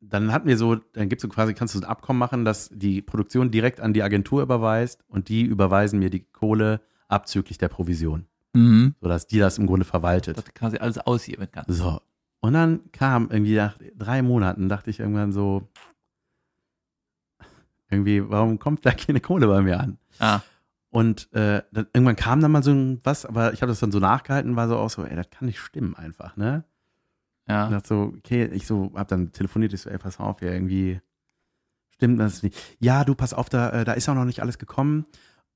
dann hatten wir so, dann gibt's so quasi, kannst du so ein Abkommen machen, dass die Produktion direkt an die Agentur überweist und die überweisen mir die Kohle abzüglich der Provision, Mhm. sodass die das im Grunde verwaltet. Das quasi alles aushebeln kann. So. Und dann kam irgendwie nach drei Monaten, dachte ich irgendwann so, irgendwie, warum kommt da keine Kohle bei mir an? Ah, Und äh, dann, irgendwann kam dann mal so ein was, aber ich habe das dann so nachgehalten, war so auch so, ey, das kann nicht stimmen einfach, ne? Und ja. dachte so, okay, ich so, hab dann telefoniert, ich so, ey, pass auf, ja, irgendwie stimmt das nicht. Ja, du, pass auf, da, äh, da ist auch noch nicht alles gekommen.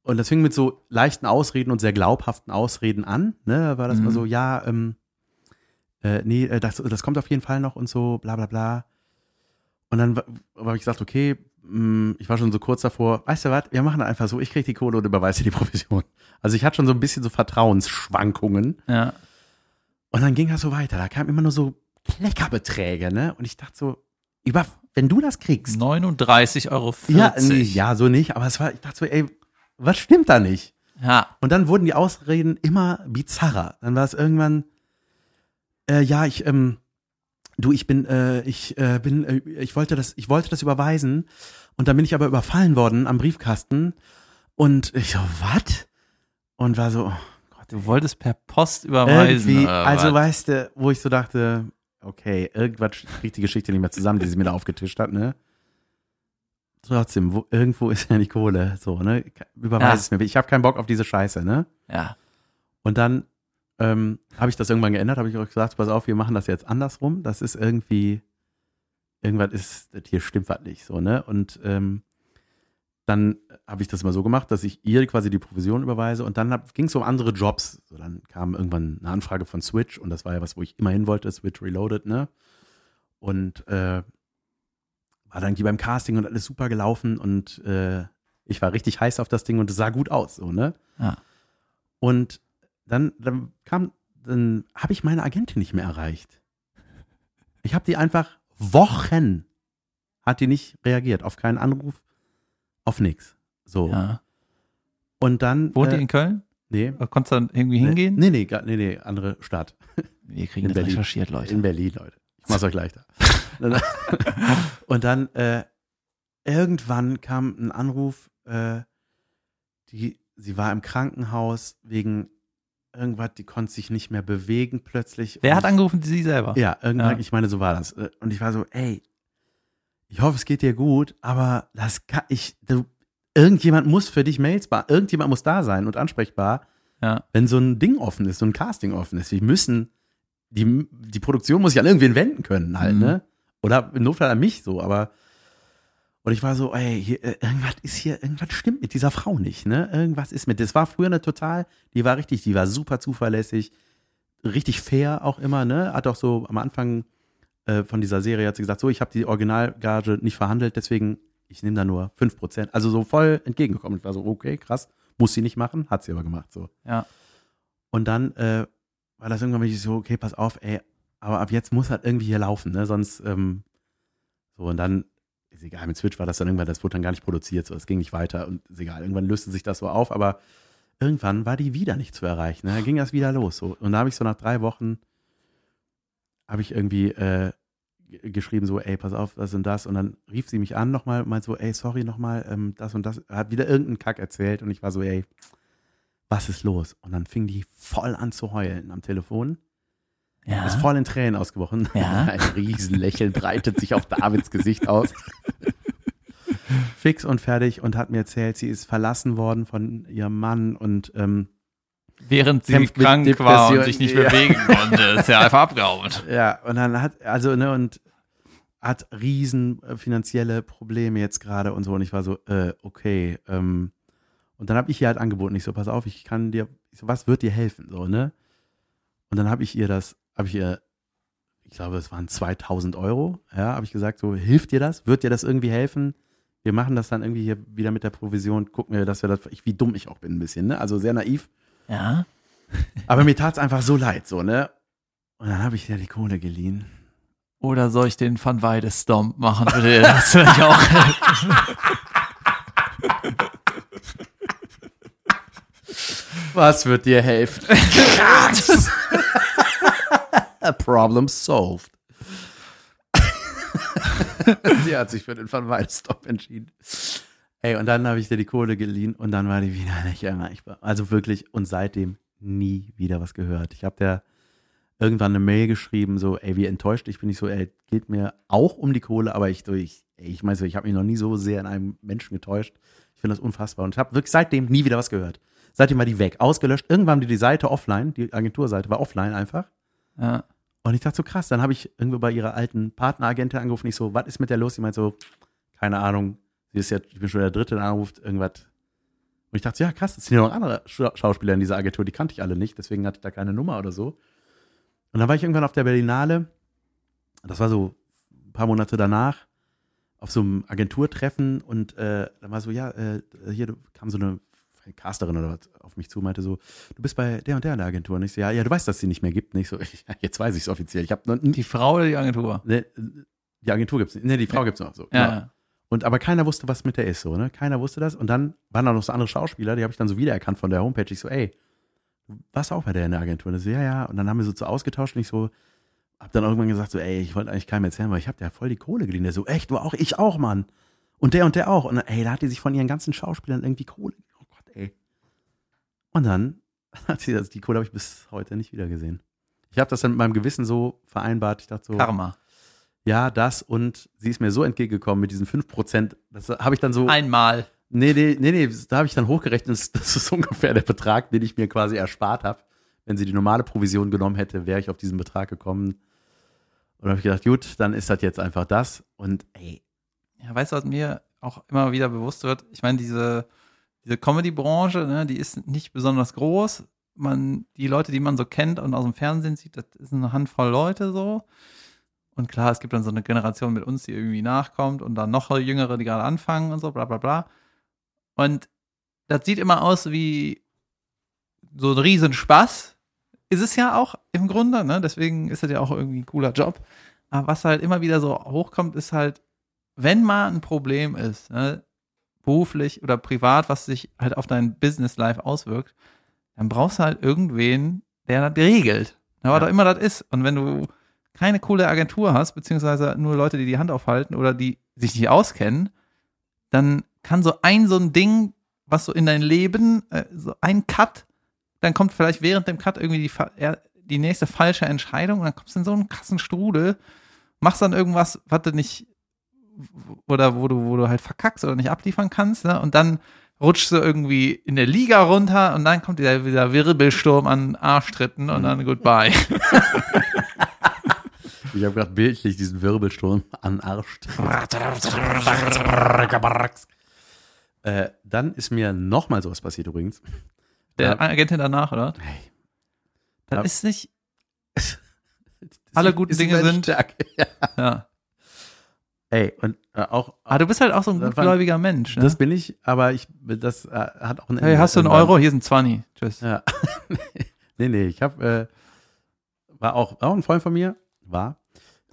Und das fing mit so leichten Ausreden und sehr glaubhaften Ausreden an, ne? War das Mhm. mal so, ja, ähm, äh, nee, äh, das, das kommt auf jeden Fall noch und so, bla bla bla. Und dann habe ich gesagt, okay, ich war schon so kurz davor, weißt du was, wir machen einfach so, ich krieg die Kohle und überweise dir die Provision. Also ich hatte schon so ein bisschen so Vertrauensschwankungen. Ja. Und dann ging das so weiter. Da kamen immer nur so Kleckerbeträge, ne? Und ich dachte so, über, wenn du das kriegst. 39,40 Euro. Ja, nee, ja, so nicht. Aber es war, ich dachte so, ey, was stimmt da nicht? ja. Und dann wurden die Ausreden immer bizarrer. Dann war es irgendwann, äh, ja, ich, ähm, du, ich bin, äh, ich äh, bin, äh, ich wollte das, ich wollte das überweisen und dann bin ich aber überfallen worden am Briefkasten und ich so, was? Und war so, oh Gott, Du wolltest per Post überweisen. irgendwie, also was? weißt du, wo ich so dachte, okay, irgendwas kriegt die Geschichte nicht mehr zusammen, die sie mir da aufgetischt hat, ne? Trotzdem, wo, irgendwo ist ja die Kohle, so, ne? Überweis Ja. es mir. Ich habe keinen Bock auf diese Scheiße, ne? Ja. Und dann ähm, habe ich das irgendwann geändert, habe ich auch gesagt, pass auf, wir machen das jetzt andersrum. Das ist irgendwie, irgendwas ist, das hier stimmt was nicht, so, ne? Und ähm, dann habe ich das mal so gemacht, dass ich ihr quasi die Provision überweise und dann ging es um andere Jobs. So, dann kam irgendwann eine Anfrage von Switch und das war ja was, wo ich immer hin wollte, Switch Reloaded, ne? Und äh, war dann die beim Casting und alles super gelaufen und äh, ich war richtig heiß auf das Ding und es sah gut aus, so, ne? Ja. Und dann, dann kam, dann habe ich meine Agentin nicht mehr erreicht. Ich habe die einfach Wochen hat die nicht reagiert, auf keinen Anruf, auf nichts. So. ja. Und dann. Wohnt äh, ihr in Köln? Nee. Oder Konntest du dann irgendwie hingehen? Nee, nee, nee, nee, andere Stadt. Wir kriegen In das Berlin. recherchiert, Leute. In Berlin, Leute. Ich mach's euch leichter. [laughs] und dann, äh, irgendwann kam ein Anruf, äh, die, sie war im Krankenhaus wegen irgendwas, die konnte sich nicht mehr bewegen plötzlich. Wer hat angerufen? Sie selber. Ja, irgendwann, Ja. ich meine, so war das. Äh, Und ich war so, ey, ich hoffe, es geht dir gut, aber das kann ich, du, irgendjemand muss für dich Mails bar, irgendjemand muss da sein und ansprechbar, Ja. wenn so ein Ding offen ist, so ein Casting offen ist. Wir müssen, die, die Produktion muss sich an irgendwen wenden können halt, Mhm. ne? Oder im Notfall an mich so, aber und ich war so, ey, hier, äh, irgendwas ist hier, irgendwas stimmt mit dieser Frau nicht, ne? Irgendwas ist mit. Das war früher eine total, die war richtig, die war super zuverlässig, richtig fair auch immer, ne? Hat auch so am Anfang äh, von dieser Serie hat sie gesagt, so, ich habe die Originalgage nicht verhandelt, deswegen ich nehme da nur 5%. Also so voll entgegengekommen. Ich war so, okay, krass, muss sie nicht machen, hat sie aber gemacht, so. Ja. Und dann äh, war das irgendwann wirklich so, okay, pass auf, ey, aber ab jetzt muss halt irgendwie hier laufen, ne? Sonst, ähm, so, und dann, ist egal, mit Switch war das dann irgendwann, das wurde dann gar nicht produziert, so, es ging nicht weiter und ist egal, irgendwann löste sich das so auf, aber irgendwann war die wieder nicht zu erreichen, ne? Da ging das wieder los, so. Und da habe ich so nach drei Wochen, habe ich irgendwie äh, geschrieben, so, ey, pass auf, das und das. Und dann rief sie mich an nochmal und meinte so, ey, sorry nochmal, ähm, das und das. Hat wieder irgendeinen Kack erzählt und ich war so, ey, was ist los? Und dann fing die voll an zu heulen am Telefon. Ja. Ist voll in Tränen ausgebrochen. Ja. [laughs] Ein Riesenlächeln breitet sich auf Davids Gesicht aus. [laughs] Fix und fertig und hat mir erzählt, sie ist verlassen worden von ihrem Mann und ähm, Während sie krank war und sich nicht ja. bewegen [laughs] konnte, ist ja einfach abgehauen. Ja, und dann hat, also, ne, und hat riesen äh, finanzielle Probleme jetzt gerade und so. Und ich war so, äh, okay. Ähm, und dann habe ich ihr halt angeboten, ich so, pass auf, ich kann dir, ich so, was wird dir helfen, so, ne? Und dann habe ich ihr das, habe ich ihr, ich glaube, es waren 2000 Euro, ja, habe ich gesagt, so, hilft dir das? Wird dir das irgendwie helfen? wir machen das dann irgendwie hier wieder mit der Provision, gucken wir, dass wir das, ich, wie dumm ich auch bin ein bisschen, ne? Also sehr naiv. Ja. [laughs] Aber mir tat es einfach so leid, so, ne? Und dann habe ich dir die Kohle geliehen. Oder soll ich den Van Weide Stomp machen? Würde dir das vielleicht auch [laughs] helfen? Was wird dir helfen? [laughs] Problem solved. [laughs] Sie hat sich für den Van Weidstop entschieden. Ey, und dann habe ich dir die Kohle geliehen und dann war die wieder nicht erreichbar. Also wirklich, und seitdem nie wieder was gehört. Ich habe der irgendwann eine Mail geschrieben, so, ey, wie enttäuscht ich bin. Ich so, ey, geht mir auch um die Kohle, aber ich, so, ich, ey, ich meine so, ich habe mich noch nie so sehr in einem Menschen getäuscht. Ich finde das unfassbar. Und ich habe wirklich seitdem nie wieder was gehört. Seitdem war die weg, ausgelöscht. Irgendwann war die Seite offline, die Agenturseite war offline einfach. Ja. Und ich dachte so krass, dann habe ich irgendwo bei ihrer alten Partneragentin angerufen. Ich so, was ist mit der los? Die meint so, keine Ahnung, sie ist ja, ich bin schon der Dritte, der anruft, irgendwas. Und ich dachte so, ja krass, das sind ja noch andere Scha- Schauspieler in dieser Agentur, die kannte ich alle nicht, deswegen hatte ich da keine Nummer oder so. Und dann war ich irgendwann auf der Berlinale, das war so ein paar Monate danach, auf so einem Agenturtreffen und äh, dann war so, ja, äh, hier kam so eine Casterin oder was auf mich zu, meinte so, du bist bei der und der in der Agentur. Und ich so, ja, ja, du weißt, dass sie nicht mehr gibt. Und ich so, [laughs] ja, jetzt weiß ich es offiziell. Ich habe noch Die Frau oder die Agentur? ne, die Agentur gibt's nicht. Ne, die Frau gibt's noch. So, Ja. genau. Und aber keiner wusste, was mit der ist, so, ne? Keiner wusste das. Und dann waren da noch so andere Schauspieler, die habe ich dann so wiedererkannt von der Homepage. Ich so, ey, du warst auch bei der in der Agentur? Und er so, ja, ja. Und dann haben wir so, so ausgetauscht und ich so, hab dann irgendwann gesagt, so, ey, ich wollte eigentlich keinem erzählen, weil ich habe der voll die Kohle geliehen. Der so, echt, du auch, ich auch, Mann. Und der und der auch. Und ey, da hat die sich von ihren ganzen Schauspielern irgendwie Kohle. Ey. Und dann [laughs] hat sie das, die Kohle habe ich bis heute nicht wieder gesehen. Ich habe das dann mit meinem Gewissen so vereinbart. Ich dachte so, Karma. ja, das und sie ist mir so entgegengekommen mit diesen 5%. Das habe ich dann so. Einmal. Nee, nee, nee, nee, da habe ich dann hochgerechnet, das, das ist [laughs] ungefähr der Betrag, den ich mir quasi erspart habe. Wenn sie die normale Provision genommen hätte, wäre ich auf diesen Betrag gekommen. Und habe ich gedacht, gut, dann ist das jetzt einfach das. Und ey, Ja, weißt du, was mir auch immer wieder bewusst wird? Ich meine, diese, diese Comedy-Branche, ne, die ist nicht besonders groß. Man, die Leute, die man so kennt und aus dem Fernsehen sieht, das ist eine Handvoll Leute so. Und klar, es gibt dann so eine Generation mit uns, die irgendwie nachkommt und dann noch jüngere, die gerade anfangen und so, bla bla bla. Und das sieht immer aus wie so ein Riesenspaß. Ist es ja auch im Grunde, ne? Deswegen ist das ja auch irgendwie ein cooler Job. Aber was halt immer wieder so hochkommt, ist halt, wenn mal ein Problem ist, ne, beruflich oder privat, was sich halt auf dein Business Life auswirkt, dann brauchst du halt irgendwen, der das regelt. Was Ja. auch immer das ist. Und wenn du keine coole Agentur hast, beziehungsweise nur Leute, die die Hand aufhalten oder die sich nicht auskennen, dann kann so ein so ein Ding, was so in dein Leben, äh, so ein Cut, dann kommt vielleicht während dem Cut irgendwie die, die nächste falsche Entscheidung und dann kommst du in so einen krassen Strudel, machst dann irgendwas, was du nicht oder wo du, wo du halt verkackst oder nicht abliefern kannst, ne? Und dann rutschst du irgendwie in der Liga runter und dann kommt dieser, dieser Wirbelsturm an Arschtritten und dann goodbye. [laughs] ich habe gerade bildlich diesen Wirbelsturm an Arsch. [laughs] äh, dann ist mir nochmal sowas passiert übrigens. Der Ja. Agentin danach, oder? Hey. Das Ja. ist nicht, [laughs] Alle guten Ist Dinge sind-. Ja. ja. Ey, und äh, auch, Aber du bist halt auch so ein gutgläubiger Mensch, ne? das bin ich, aber ich, das äh, hat auch ein hey, hast du einen. Euro? Hier sind 20. Tschüss. Ja. [laughs] nee, nee, ich habe, äh, war auch, auch ein Freund von mir, war.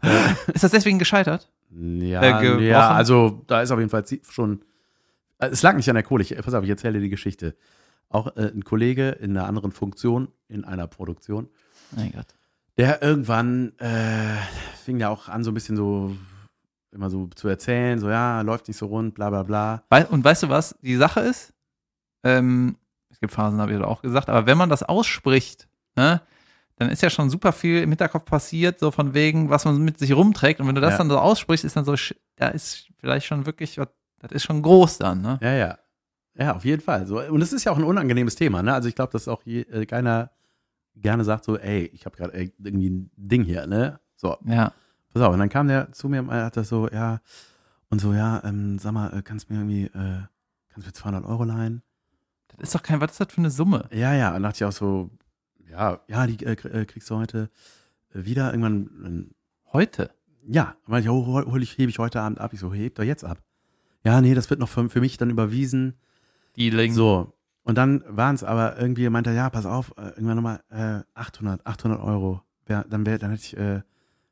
Äh, [laughs] Ist das deswegen gescheitert? ja, Äh, ja, also da ist auf jeden Fall schon, äh, es lag nicht an der Kohle. Ich, pass auf, ich erzähle dir die Geschichte. Auch äh, ein Kollege in einer anderen Funktion, in einer Produktion, Mein Gott. der irgendwann äh, fing ja auch an, so ein bisschen so immer so zu erzählen, so ja, läuft nicht so rund, bla bla bla. Und weißt du, was die Sache ist? Ähm, es gibt Phasen, habe ich auch gesagt, aber wenn man das ausspricht, ne, dann ist ja schon super viel im Hinterkopf passiert, so von wegen, was man mit sich rumträgt. Und wenn du das Ja. dann so aussprichst, ist dann so, da ist vielleicht schon wirklich, das ist schon groß dann, ne? Ja, ja. Ja, auf jeden Fall. So, und es ist ja auch ein unangenehmes Thema, ne? Also ich glaube, dass auch je, äh, keiner gerne sagt so, ey, ich habe gerade äh, irgendwie ein Ding hier, ne? So, Ja. Pass auf. Und dann kam der zu mir und hat das so, ja, und so, ja, ähm, sag mal, äh, kannst du mir irgendwie, äh, kannst du mir 200 Euro leihen? Das ist doch kein, was ist das für eine Summe? Ja, ja. Und dachte ich auch so, ja, ja, die äh, äh, kriegst du heute äh, wieder irgendwann, Heute? äh, ja. Und meinte ich, oh, hol, hol ich, hebe ich heute Abend ab. Ich so, heb doch jetzt ab. ja, nee, das wird noch für, für mich dann überwiesen. Dealing. So. Und dann waren es aber irgendwie, meinte er, ja, pass auf, irgendwann nochmal äh, 800, 800 Euro. Wär, dann wäre, dann hätte ich, äh,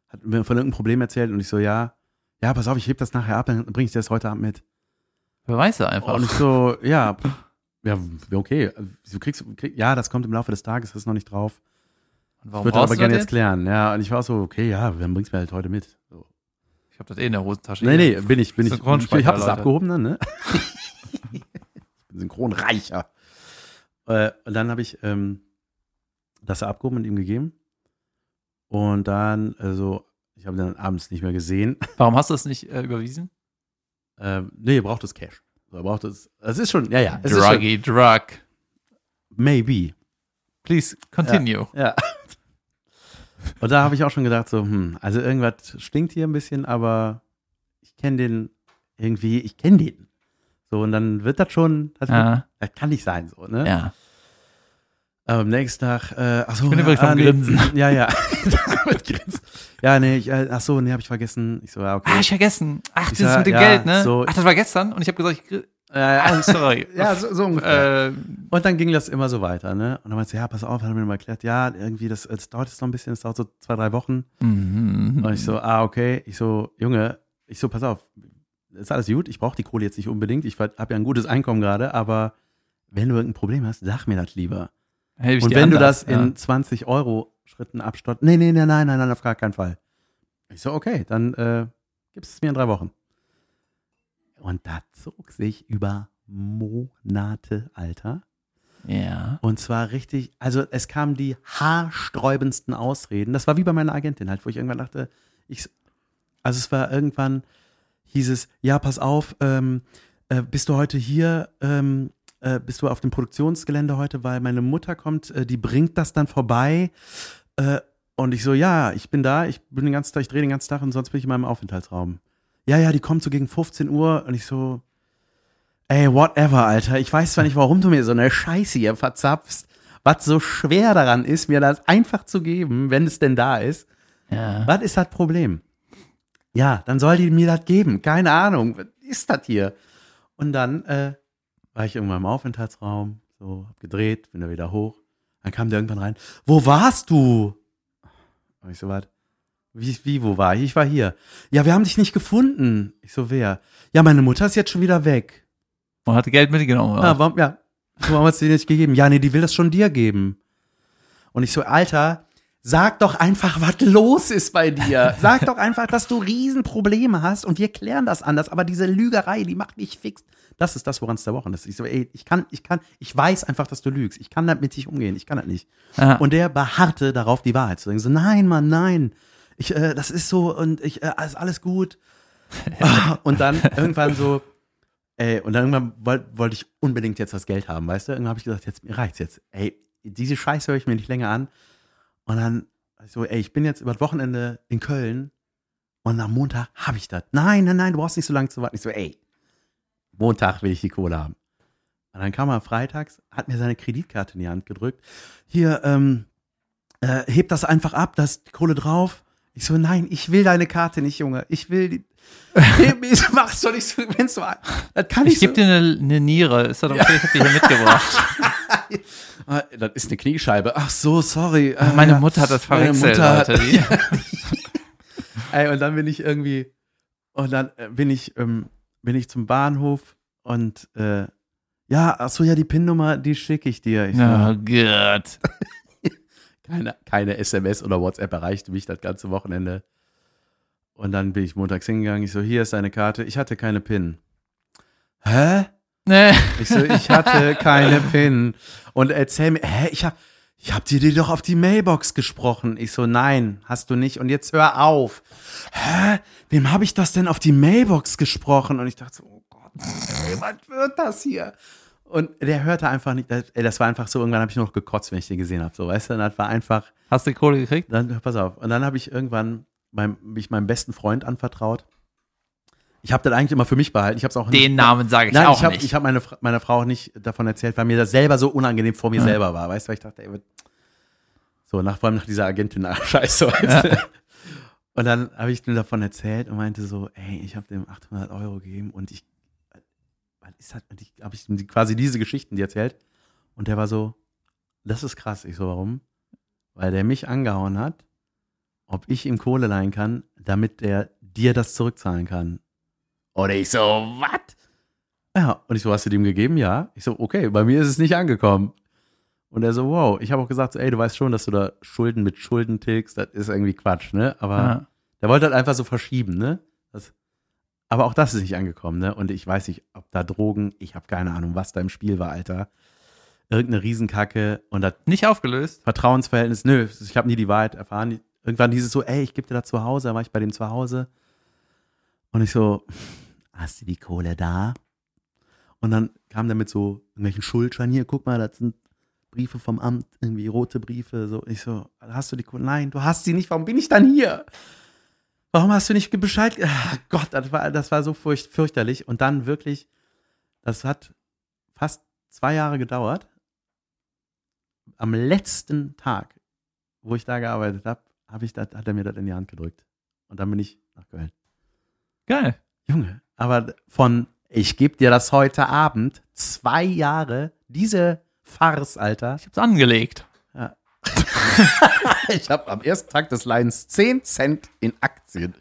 hat mir von irgendeinem Problem erzählt und ich so, ja, ja, pass auf, ich heb das nachher ab, dann bringe ich dir das heute Abend mit. Beweise einfach. Und ich so, ja, ja, okay, du kriegst, krieg, ja, das kommt im Laufe des Tages, das ist noch nicht drauf. Und Ich warum würde brauchst aber du gerne das jetzt klären. Ja, und ich war so, okay, ja, dann bringst mir halt heute mit. So. Ich habe das eh in der Hosentasche. Nee, nee, bin ich, bin ich. Synchronspeicher, Ich habe es Leute. abgehoben dann, ne? [laughs] ich bin synchronreicher. Äh, und dann habe ich ähm, das abgehoben und ihm gegeben. Und dann, also, ich habe ihn dann abends nicht mehr gesehen. [laughs] Warum hast du das nicht äh, überwiesen? Ähm, nee, er braucht es Cash. Er braucht es. Es ist schon, ja, ja. Ist schon, Druggy, Drug. maybe. Please, continue. Ja. [laughs] Und da habe ich auch schon gedacht, so, hm, also irgendwas stinkt hier ein bisschen, aber ich kenne den irgendwie, ich kenne den. So, und dann wird das schon, das, wird, Ja. das kann nicht sein, so, ne? ja. Aber am nächsten Tag, äh, ach so, Ich bin übrigens am nee, Grinsen. [laughs] Ja, ja. [laughs] Ja, nee, ich, äh, ach so, nee, habe ich vergessen. Ich so, ja, okay. Ah, ich vergessen. Ach, Ich das ist sag, mit dem ja, Geld, ne? so- Ach, das war gestern und ich habe gesagt, ich krieg- äh, ah, sorry. [laughs] ja, so, so ungefähr. äh, Und dann ging das immer so weiter, ne? Und dann meinte sie, ja, pass auf, hat er mir mal erklärt, ja, irgendwie, das, das dauert jetzt noch ein bisschen, das dauert so zwei, drei Wochen. mhm. Und ich so, ah, okay. Ich so, Junge, ich so, pass auf, ist alles gut, ich brauche die Kohle jetzt nicht unbedingt, ich habe ja ein gutes Einkommen gerade, aber wenn du irgendein Problem hast, sag mir das lieber. Helf ich Und wenn du anders, das in 20 Euro Schritten abstott, nee, nee, nee, nein, nein, nein, auf gar keinen Fall. Ich so, okay, dann äh, gibst es mir in drei Wochen. Und da zog sich über Monate, Alter. ja. ja. Und zwar richtig, also es kamen die haarsträubendsten Ausreden. Das war wie bei meiner Agentin halt, wo ich irgendwann dachte, ich, also es war irgendwann, hieß es, ja, pass auf, ähm, äh, bist du heute hier, ähm, äh, bist du auf dem Produktionsgelände heute, weil meine Mutter kommt, äh, die bringt das dann vorbei. Äh, und ich so, ja, ich bin da, ich bin den ganzen Tag, ich drehe den ganzen Tag und sonst bin ich in meinem Aufenthaltsraum. Ja, ja, die kommt so gegen 15 Uhr und ich so, ey, whatever, Alter. Ich weiß zwar nicht, warum du mir so eine Scheiße hier verzapfst, was so schwer daran ist, mir das einfach zu geben, wenn es denn da ist. ja. Was ist das Problem? Ja, dann soll die mir das geben. Keine Ahnung. Was ist das hier? Und dann äh, war ich irgendwann im Aufenthaltsraum, so, hab gedreht, bin da wieder hoch. Dann kam der irgendwann rein. Wo warst du? Und ich so, was? Wie, wie, wo war ich? Ich war hier. Ja, wir haben dich nicht gefunden. Ich so, wer? Ja, meine Mutter ist jetzt schon wieder weg. Und hat Geld mitgenommen. Oder? warum, ja. Warum hat sie dir nicht gegeben? Ja, nee, die will das schon dir geben. Und ich so, Alter, sag doch einfach, was los ist bei dir. Sag doch einfach, dass du Riesenprobleme hast und wir klären das anders. Aber diese Lügerei, die macht mich fix. Das ist das, woran es der Woche ist. Ich so, ey, ich kann, ich kann, ich weiß einfach, dass du lügst. Ich kann damit nicht umgehen. Ich kann das nicht. Ja. Und der beharrte darauf, die Wahrheit zu sagen. So, nein, Mann, nein. Ich, äh, das ist so und ich, äh, ist alles gut. [laughs] Und dann irgendwann so, ey, und dann irgendwann wollte wollt ich unbedingt jetzt das Geld haben, weißt du? Irgendwann habe ich gesagt, jetzt, mir reicht's jetzt. Ey, diese Scheiße höre ich mir nicht länger an. Und dann so, ey, ich bin jetzt über das Wochenende in Köln und am Montag habe ich das. Nein, nein, nein, du brauchst nicht so lange zu warten. Ich so, ey, Montag will ich die Kohle haben. Und dann kam er freitags, hat mir seine Kreditkarte in die Hand gedrückt. Hier, ähm, äh, heb das einfach ab, da ist die Kohle drauf. Ich so, nein, ich will deine Karte nicht, Junge. Ich will die. [laughs] Mach's doch nicht so, wenn's so, das kann Ich ich gebe so. dir eine, eine Niere. Ist das okay? Ich hab die hier [laughs] mitgebracht. [laughs] Ah, Das ist eine Kniescheibe. Ach so, sorry. Ah, Meine ja. Mutter hat das Meine verwechselt, Mutter hat-. Die, [laughs] [laughs] Ey, und dann bin ich irgendwie, und dann äh, bin ich, ähm, bin ich zum Bahnhof und äh, ja, ach so, ja, die PIN-Nummer, die schicke ich dir. Ich oh Gott. [laughs] keine, keine SMS oder WhatsApp erreichte mich das ganze Wochenende. Und dann bin ich montags hingegangen. Ich so, hier ist deine Karte. Ich hatte keine PIN. Hä? Nee. Ich so, ich hatte keine PIN. Und erzähl mir, hä, ich hab, ich hab dir die doch auf die Mailbox gesprochen. Ich so, nein, hast du nicht. Und jetzt hör auf. Hä? Wem habe ich das denn auf die Mailbox gesprochen? Und ich dachte so, oh Gott, was wird das hier? Und der hörte einfach nicht, das, ey, das war einfach so, irgendwann habe ich nur noch gekotzt, wenn ich den gesehen habe. So, weißt du, und das war einfach, Hast du die Kohle gekriegt? dann, pass auf. Und dann habe ich irgendwann meinem, mich meinem besten Freund anvertraut. Ich habe das eigentlich immer für mich behalten. Ich habe es auch nicht, Den Namen sage ich Nein, auch ich habe nicht. ich hab meine, meiner Frau auch nicht davon erzählt, weil mir das selber so unangenehm vor mir Ja. selber war. Weißt du, weil ich dachte, ey, so, nach, vor allem nach dieser Agentin-Scheiße, [laughs] weißt du. Und dann habe ich ihm davon erzählt und meinte so, ey, ich habe dem 800 Euro gegeben und ich, was ist das? Und ich habe ich ihm quasi diese Geschichten die erzählt. Und der war so, das ist krass. Ich so, warum? Weil der mich angehauen hat, ob ich ihm Kohle leihen kann, damit der dir das zurückzahlen kann. Und ich so, was? Ja, und ich so, hast du dem gegeben? Ja. Ich so, okay, bei mir ist es nicht angekommen. Und er so, wow. Ich habe auch gesagt, so, ey, du weißt schon, dass du da Schulden mit Schulden tilgst. Das ist irgendwie Quatsch, ne? Aber Ja. der wollte halt einfach so verschieben, ne? Das, aber auch das ist nicht angekommen, ne? Und ich weiß nicht, ob da Drogen, ich habe keine Ahnung, was da im Spiel war, Alter. Irgendeine Riesenkacke und das Nicht aufgelöst. Vertrauensverhältnis, nö, ich habe nie die Wahrheit erfahren. Irgendwann dieses so, ey, ich gebe dir da zu Hause, dann war ich bei dem zu Hause. Und ich so, hast du die Kohle da? Und dann kam der mit so irgendwelchen Schuldscheinen, hier, guck mal, das sind Briefe vom Amt, irgendwie rote Briefe, so. Ich so, hast du die Kohle? Nein, du hast sie nicht, warum bin ich dann hier? Warum hast du nicht Bescheid? Ah, Gott, das war, das war so furcht, fürchterlich. Und dann wirklich, das hat fast zwei Jahre gedauert. Am letzten Tag, wo ich da gearbeitet habe, hab hat er mir das in die Hand gedrückt. Und dann bin ich nach Köln. Geil. Junge, aber von ich gebe dir das heute Abend, zwei Jahre, diese Farce, Alter. Ich hab's angelegt. [laughs] Ich habe am ersten Tag des Leidens 10 Cent in Aktien.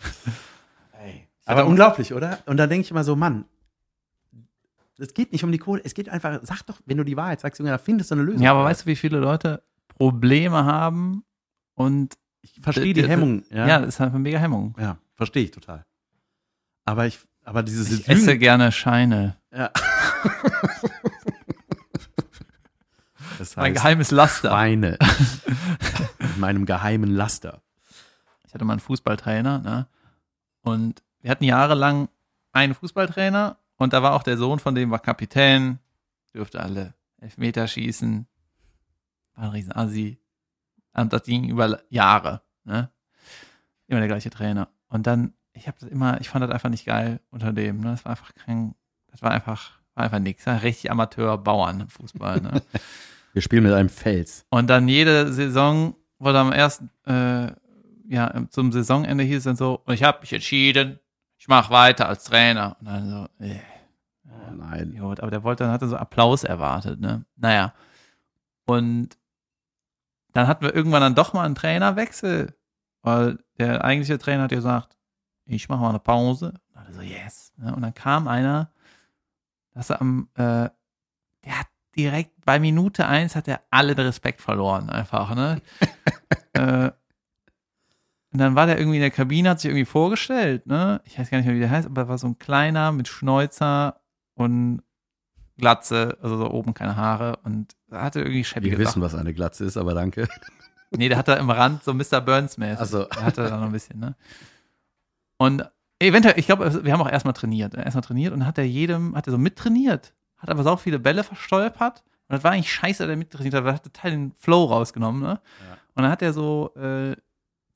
Aber Aber unglaublich, oder? Und da denke ich immer so, Mann, es geht nicht um die Kohle, es geht einfach, sag doch, wenn du die Wahrheit sagst, Junge, da findest du eine Lösung. Ja, aber weißt du, wie viele Leute Probleme haben und ich verstehe die Hemmung. ja, Ja, das ist einfach mega Hemmung. ja verstehe ich total. Aber ich, aber dieses Ich esse gerne Scheine. Ja. [laughs] das Mein heißt, geheimes Laster. Schweine. [laughs] Mit meinem geheimen Laster. Ich hatte mal einen Fußballtrainer, ne? Und wir hatten jahrelang einen Fußballtrainer und da war auch der Sohn von dem war Kapitän, dürfte alle Elfmeter schießen, war ein riesen Assi. Und das ging über Jahre, ne? Immer der gleiche Trainer. Und dann, ich habe das immer, ich fand das einfach nicht geil unter dem, ne? Das war einfach kein, das war einfach, war einfach nix. Ja? Richtig Amateur-Bauern im Fußball, ne? [laughs] Wir spielen mit einem Fels. Und dann jede Saison wurde am ersten, äh, ja, zum Saisonende hieß es dann so, und ich habe mich entschieden, ich mache weiter als Trainer. Und dann so, äh, Oh nein. Gut, aber der wollte, dann hatte so Applaus erwartet, ne? Naja. Und dann hatten wir irgendwann dann doch mal einen Trainerwechsel, weil der eigentliche Trainer hat gesagt, ich mache mal eine Pause. Und alle so, yes. Und dann kam einer, dass er am, äh, der hat direkt bei Minute eins hat er alle den Respekt verloren, einfach, ne? [laughs] äh, und dann war der irgendwie in der Kabine, hat sich irgendwie vorgestellt, ne? Ich weiß gar nicht mehr, wie der heißt, aber er war so ein kleiner mit Schnäuzer und Glatze, also so oben keine Haare und hatte irgendwie scheppige Wir wissen, Sachen. was eine Glatze ist, aber danke. Nee, der hatte im Rand so Mr. Burns-mäßig. Also, Der hatte da noch ein bisschen, ne? Und eventuell, ich glaube, wir haben auch erstmal trainiert. Erstmal trainiert und hat er jedem, hat er so mittrainiert. Hat aber so viele Bälle verstolpert. Und das war eigentlich scheiße, dass er mittrainiert hat, weil er hat total den Flow rausgenommen, ne? Ja. Und dann hat er so, äh,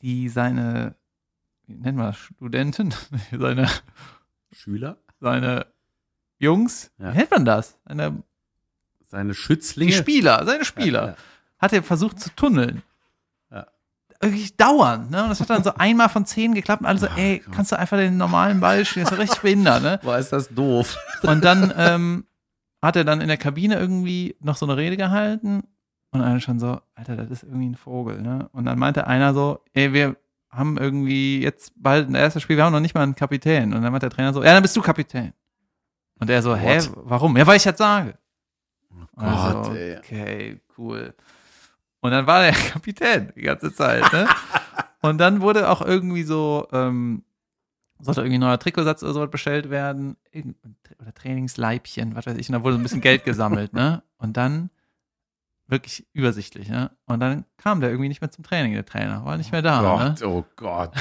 die, seine, wie nennen wir das, Studenten? [laughs] seine, Schüler? seine Jungs, Ja. wie nennt man das? Seine, Seine die Spieler. Spieler, seine Spieler. Ja, Hat er versucht zu tunneln. Wirklich dauernd, ne? Und das hat dann so einmal von zehn geklappt und alle so, Oh ey, kannst du einfach den normalen Ball spielen? Das ist doch richtig behindert, ne? Boah, ist das doof. Und dann ähm, hat er dann in der Kabine irgendwie noch so eine Rede gehalten und alle schon so, Alter, das ist irgendwie ein Vogel, ne? Und dann meinte einer so, ey, wir haben irgendwie jetzt bald ein erstes Spiel, wir haben noch nicht mal einen Kapitän. Und dann meinte der Trainer so, ja, dann bist du Kapitän. Und er so, hä, What? warum? Ja, weil ich das sage. Und Gott, also, ey. okay, cool. Und dann war der [laughs] Kapitän die ganze Zeit, ne? [laughs] Und dann wurde auch irgendwie so, ähm, sollte irgendwie ein neuer Trikotsatz oder sowas bestellt werden, oder Trainingsleibchen, was weiß ich, und da wurde so ein bisschen Geld gesammelt, ne? Und dann wirklich übersichtlich, ne? Und dann kam der irgendwie nicht mehr zum Training, der Trainer, war nicht mehr da, ne? Gott, oh Gott. [laughs]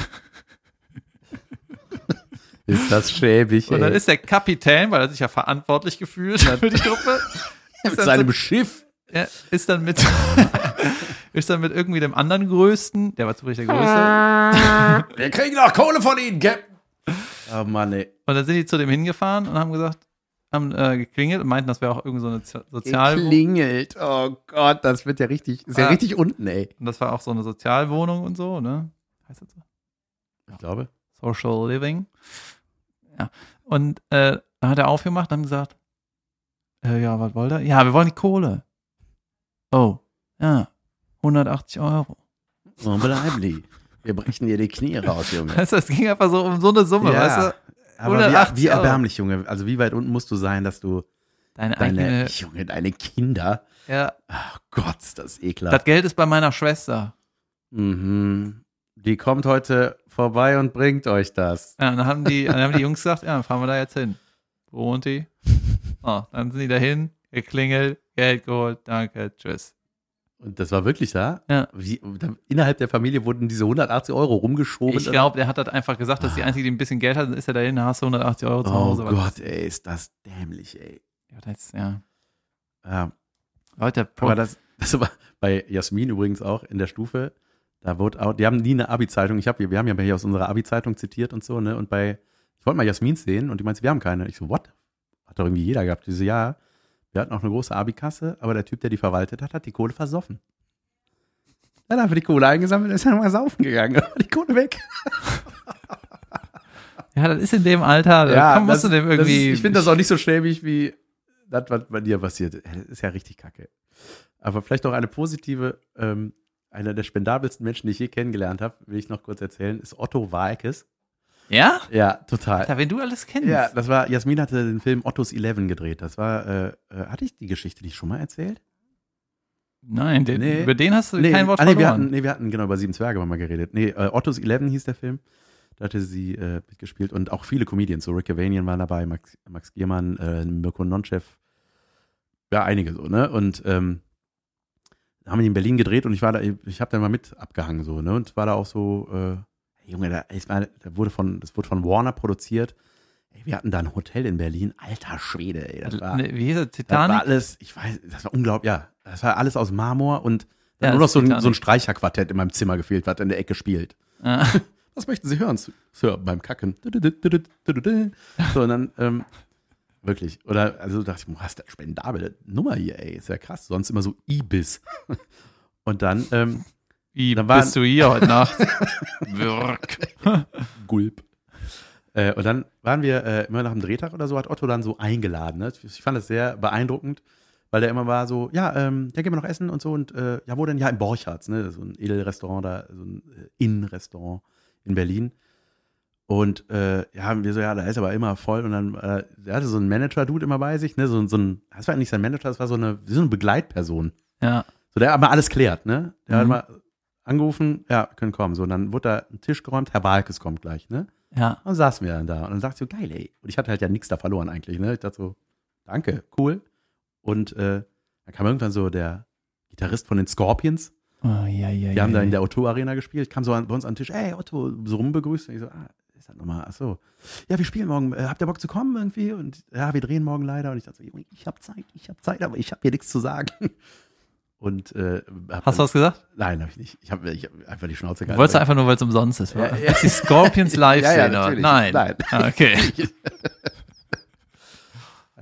ist das schäbig, Und dann ey. ist der Kapitän, weil er sich ja verantwortlich gefühlt hat für die Truppe, mit seinem so- Schiff. Er ist dann mit [laughs] ist dann mit irgendwie dem anderen größten, der war zufällig der größte. Wir kriegen noch Kohle von Ihnen, Captain. Oh Mann, ey. Und dann sind die zu dem hingefahren und haben gesagt, haben äh, geklingelt und meinten, das wäre auch irgendwie so eine Zo- Sozial Klingelt. Oh Gott, das wird ja richtig, ist ja Ah. richtig unten, ey. und das war auch so eine Sozialwohnung und so, ne? Heißt das so? Ich glaube. Social Living. Ja. Und äh, dann hat er aufgemacht und haben gesagt, Äh, ja, was wollt ihr? Ja, wir wollen die Kohle. Oh, ja, 180 Euro. Wo bleiben die? Wir brechen dir die Knie raus, Junge. Weißt du, es ging einfach so um so eine Summe, weißt du? aber wie, 180 wie erbärmlich, Junge. Also wie weit unten musst du sein, dass du Deine, deine, eigene, Junge, deine Kinder, ja, ach Gott, das ist ekelhaft. das Geld ist bei meiner Schwester. Mhm. Die kommt heute vorbei und bringt euch das. Ja, dann haben die, dann haben die Jungs gesagt, ja, dann fahren wir da jetzt hin. Wo wohnt die? Oh, [laughs] dann sind die dahin, geklingelt, Geld geholt, danke, tschüss. Und das war wirklich da? Ja. Wie, innerhalb der Familie wurden diese 180 Euro rumgeschoben. Ich glaube, der hat das einfach gesagt, dass die einzige, die ein bisschen Geld hat, dann ist er dahin, hast du 180 Euro zu Oh Hause. Gott, ey, ist das dämlich, ey. Ja, das, ja. Ja, Leute, Pro aber das, [laughs] das war bei Jasmin übrigens auch in der Stufe. Da wurde auch, die haben nie eine Abi-Zeitung. Ich hab, wir haben ja hier aus unserer Abi-Zeitung zitiert und so, ne? Und bei, ich wollte mal Jasmin sehen und die meinte, wir haben keine. Ich so, what? Hat doch irgendwie jeder gehabt. Diese, ja, wir hatten auch eine große Abi-Kasse, aber der Typ, der die verwaltet hat, hat die Kohle versoffen. Dann hat er die Kohle eingesammelt und ist dann mal saufen gegangen. [laughs] Die Kohle weg. [laughs] ja, das ist in dem Alter, da komm, musst das- du dem irgendwie. ist, ich finde das auch nicht so schäbig wie das, was bei dir passiert. Das ist ja richtig kacke. Aber vielleicht noch eine positive, ähm, einer der spendabelsten Menschen, die ich je kennengelernt habe, will ich noch kurz erzählen, ist Otto Walkes. Ja? Ja, total. Alter, wenn du alles kennst. Ja, das war, Jasmin hatte den Film Ottos Eleven gedreht. Das war, äh, äh, hatte ich die Geschichte nicht schon mal erzählt? Nein, den, Nee. über den hast du kein Wort ah, nee, wir verloren. hatten, nee, wir hatten genau über Sieben Zwerge mal geredet. Nee, äh, Ottos Eleven hieß der Film. Da hatte sie äh, mitgespielt und auch viele Comedians. So Rick Cavanian war dabei, Max, Max Giermann, äh, Mirko Nonchev. Ja, einige so, ne? Und ähm, haben wir die in Berlin gedreht und ich war da, ich habe da mal mit abgehangen so, ne? Und war da auch so, äh, Junge, da, ich war, da wurde von, das wurde von Warner produziert. Ey, wir hatten da ein Hotel in Berlin, alter Schwede, ey. Das war, Ne, Wie hieß er? das war Titanic? alles, ich weiß, das war unglaublich, ja. Das war alles aus Marmor und dann Ja, nur noch das so ein, Titanic. so ein Streicherquartett in meinem Zimmer gefehlt, was in der Ecke spielt. Ah. [laughs] Was möchten Sie hören? Sir, beim Kacken. So, und dann, ähm, wirklich. Oder, also dachte ich, hast du eine spendable Nummer hier, ey. Ist ja krass. Sonst immer so Ibis. [laughs] Und dann, ähm, Wie Da waren- bist du hier heute Nacht? [laughs] Wirk. Gulp. Äh, und dann waren wir äh, immer nach dem Drehtag oder so, hat Otto dann so eingeladen. Ne? Ich fand das sehr beeindruckend, weil der immer war so, ja, ähm, ja, gehen wir noch essen und so. Und äh, ja, wo denn? Ja, im Borchards, ne? So ein Edelrestaurant da, so ein äh, Innenrestaurant in Berlin. Und äh, ja, wir so, ja, da ist aber immer voll. Und dann, äh, der hatte so einen Manager-Dude immer bei sich, ne? So, so ein, das war nicht sein Manager, das war so eine, so eine Begleitperson. Ja. So, der aber alles klärt, ne? Der hat Mhm. Angerufen, ja, können kommen. So, und dann wurde da ein Tisch geräumt, Herr Walkes kommt gleich, ne? Ja. Und dann saßen wir dann da. Und dann sagte ich so, geil, ey. Und ich hatte halt ja nichts da verloren eigentlich, ne? Ich dachte so, danke, cool. Und äh, dann kam irgendwann so der Gitarrist von den Scorpions. Oh, ja, ja, Die ja. haben da ja. in der Otto-Arena gespielt, kam so an, bei uns an den Tisch, ey, Otto, so rumbegrüßt. Und ich so, ah, ist das nochmal, ach so. Ja, wir spielen morgen, äh, habt ihr Bock zu kommen irgendwie? Und ja, wir drehen morgen leider. Und ich dachte so, ich hab Zeit, ich hab Zeit, aber ich hab hier nichts zu sagen. Und äh, Hast du was gesagt? Nein, habe ich nicht. Ich habe hab einfach die Schnauze Du wolltest du einfach nur, weil es umsonst ist. Ja, Ja. Die Scorpions live [laughs] Ja, ja, sehen. Nein. Nein. Ah, okay. [laughs]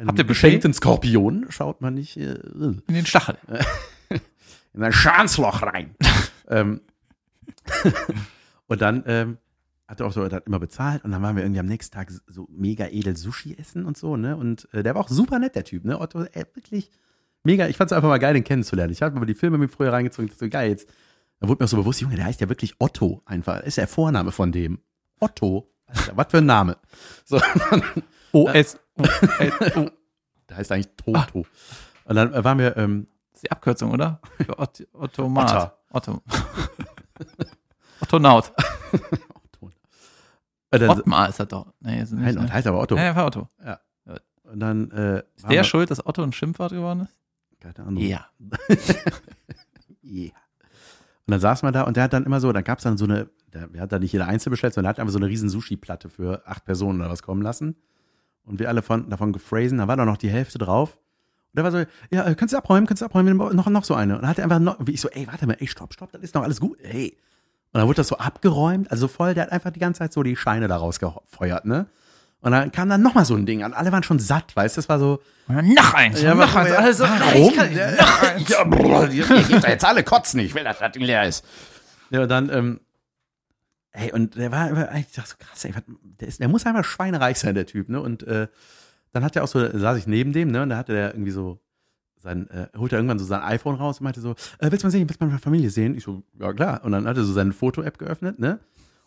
Habt ihr geschenkten Skorpion schaut man nicht äh, In den Stachel. [laughs] in ein Schanzloch rein. ähm, und dann ähm, hat er auch so hat immer bezahlt und dann waren wir irgendwie am nächsten Tag so mega edel Sushi essen und so, ne? Und äh, der war auch super nett, der Typ, ne? Otto, ey, wirklich mega. Ich fand es einfach mal geil, den kennenzulernen. Ich habe aber die Filme mir früher reingezogen, so geil, jetzt da wurde mir auch so bewusst, Junge, der heißt ja wirklich Otto einfach. Ist der Vorname von dem. Otto. Alter, was für ein Name. So, [laughs] O-S. der heißt eigentlich Toto. Und dann äh, waren wir, ähm, Das ist die Abkürzung, oder? Für Ot Ottomat. Otto. Ottonaut. Otto. Dann, Ottmar ist das doch. Nee, ist nicht, Nein, ne? heißt aber Otto. Ja, ja, war Otto. Und dann äh, Ist der schuld, dass Otto ein Schimpfwort geworden ist? Keine Ahnung. Ja. [laughs] Yeah. Und dann saß man da und der hat dann immer so, dann gab es dann so eine, der, der hat da nicht jeder einzeln bestellt, sondern der hat einfach so eine riesen Sushi-Platte für acht Personen oder was kommen lassen. Und wir alle von, davon gefräsen, da war doch noch die Hälfte drauf. Und der war so, ja, äh, kannst du abräumen, kannst du abräumen, noch, noch so eine. Und dann hat er einfach noch, wie ich so, ey, warte mal, ey, stopp, stopp, das ist noch alles gut, ey. Und dann wurde das so abgeräumt, also voll, der hat einfach die ganze Zeit so die Scheine da rausgefeuert, ne? Und dann kam dann nochmal so ein Ding an. Alle waren schon satt, weißt du? Das war so, Und dann noch eins. Ja, noch eins. ja, warum? Kann, noch eins. ja, da jetzt alle kotzen. Ich will, dass das Ding leer ist. Ja, und dann, ähm, ey, und der war, ich dachte so, krass, ey, der, ist, der muss einfach schweinereich sein, der Typ, ne? Und äh, dann hat er auch so, saß ich neben dem, ne, und da hatte der irgendwie so sein, äh, holte er irgendwann so sein iPhone raus und meinte so, äh, willst du mal sehen, willst du mal meine Familie sehen? Ich so, ja klar. Und dann hat er so seine Foto-App geöffnet, ne?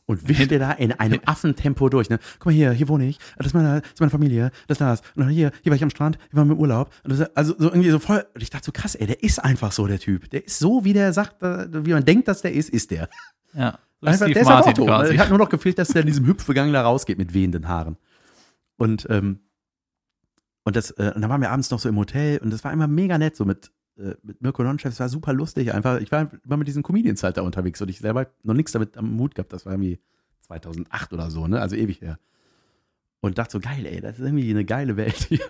Und wischte da in einem Affentempo durch, ne? Guck mal hier, hier wohne ich, das ist meine, das ist meine Familie, das ist das. Und dann hier, hier war ich am Strand, hier waren wir im Urlaub. Und das, also so irgendwie so voll, und ich dachte so krass, ey, der ist einfach so, der Typ. Der ist so, wie der sagt, äh, wie man denkt, dass der ist, ist der. Ja. Einfach, Steve der ist Martin Auto. quasi. Hat nur noch gefehlt, dass der in diesem Hüpfegang da rausgeht mit wehenden Haaren. Und, ähm, und das, äh, und dann waren wir abends noch so im Hotel und das war immer mega nett, so mit, äh, mit Mirko Nonchef, es war super lustig einfach. Ich war immer mit diesen Comedians halt da unterwegs und ich selber noch nichts damit am Mut gehabt. Das war irgendwie 2008 oder so, ne? Also ewig her. Und dachte so, geil, ey, das ist irgendwie eine geile Welt [laughs] hier.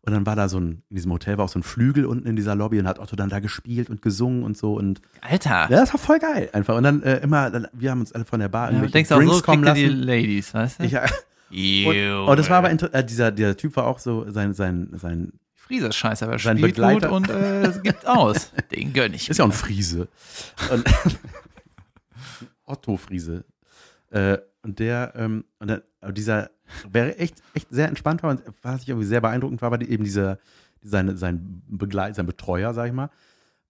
Und dann war da so ein, in diesem Hotel war auch so ein Flügel unten in dieser Lobby und hat Otto dann da gespielt und gesungen und so und Alter. ja, das war voll geil einfach. Und dann äh, immer, dann, wir haben uns alle von der Bar Ja, du irgendwelche denkst auch Drinks so, kommen ihr die lassen. Ladies, weißt du? Ich, äh, [laughs] und, und das war aber, äh, dieser, dieser Typ war auch so, sein, sein, sein, Friese ist scheiße, aber Sein spielt Begleiter. gut und äh, es gibt aus. [laughs] Den gönn ich. ist ja auch ein Friese. Und, [laughs] Otto Friese. Äh, und der, ähm, und der, dieser wäre echt, echt sehr entspannt war und was ich irgendwie sehr beeindruckend war, war eben dieser, sein, sein Begleit, sein Betreuer, sag ich mal.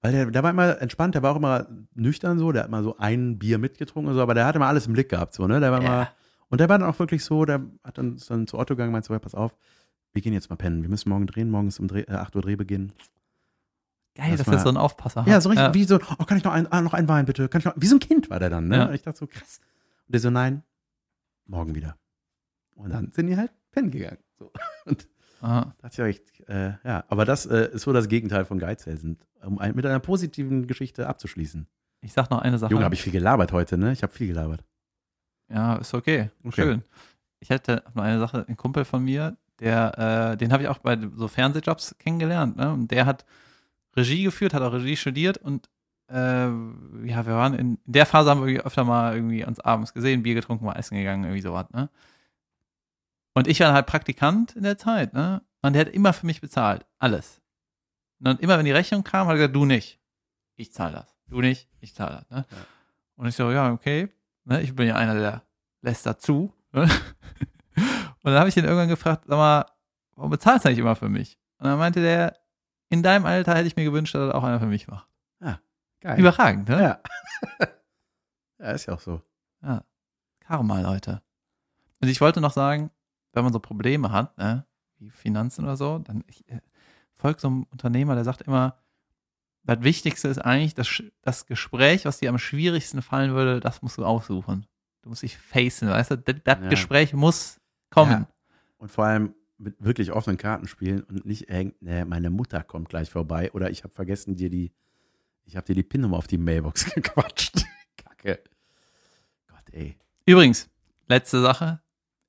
Weil der, der war immer entspannt, der war auch immer nüchtern so, der hat mal so ein Bier mitgetrunken und so, aber der hatte immer alles im Blick gehabt, so, ne? Der war Ja. immer, und der war dann auch wirklich so, der hat dann, dann zu Otto gegangen, meinte so, ja, pass auf, wir gehen jetzt mal pennen, wir müssen morgen drehen, morgen ist um Dreh, äh, 8 Uhr Drehbeginn. Geil, Das dass war- er so einen Aufpasser hat. Ja, so richtig, wie so, oh, kann ich noch ein, ah, noch einen Wein bitte? Kann ich noch, wie so ein Kind war der dann, ne? Ja. Ich dachte so, krass. Und der so, nein, morgen wieder. Und dann sind die halt pennen gegangen. So. [laughs] Und Aha. dachte ich äh, ja, aber das äh, ist so das Gegenteil von Geizhälsen, um ein, mit einer positiven Geschichte abzuschließen. Ich sag noch eine Sache. Junge, habe ich viel gelabert heute, ne? Ich habe viel gelabert. Ja, ist okay. Okay. Schön. Ich hätte noch eine Sache, ein Kumpel von mir, der, äh, den habe ich auch bei so Fernsehjobs kennengelernt, ne? Und der hat Regie geführt, hat auch Regie studiert und äh, ja, wir waren in, in der Phase haben wir öfter mal irgendwie uns abends gesehen, Bier getrunken, mal essen gegangen, irgendwie sowas, ne? Und ich war halt Praktikant in der Zeit, ne? Und der hat immer für mich bezahlt. Alles. Und dann immer, wenn die Rechnung kam, hat er gesagt, du nicht. Ich zahle das. Du nicht, ich zahle das, ne? Ja. Und ich so, ja, okay. Ne? Ich bin ja einer, der lässt dazu. Ne? Und dann habe ich ihn irgendwann gefragt, sag mal, warum bezahlst du eigentlich immer für mich? Und dann meinte der, in deinem Alter hätte ich mir gewünscht, dass das auch einer für mich macht. Geil. Überragend, ne? Ja. [laughs] ja, ist ja auch so. Ja. Karma, Leute. Und ich wollte noch sagen, wenn man so Probleme hat, ne, wie Finanzen oder so, dann ich, äh, folgt so einem Unternehmer, der sagt immer, das Wichtigste ist eigentlich, das, das Gespräch, was dir am schwierigsten fallen würde, das musst du aussuchen. Du musst dich facen, weißt du? Das, das Ja. Gespräch muss kommen. Ja. Und vor allem mit wirklich offenen Karten spielen und nicht irgend, ne, meine Mutter kommt gleich vorbei oder ich habe vergessen, dir die, ich habe dir die PIN-Nummer auf die Mailbox [laughs] gequatscht. Kacke. Gott, ey. Übrigens, letzte Sache.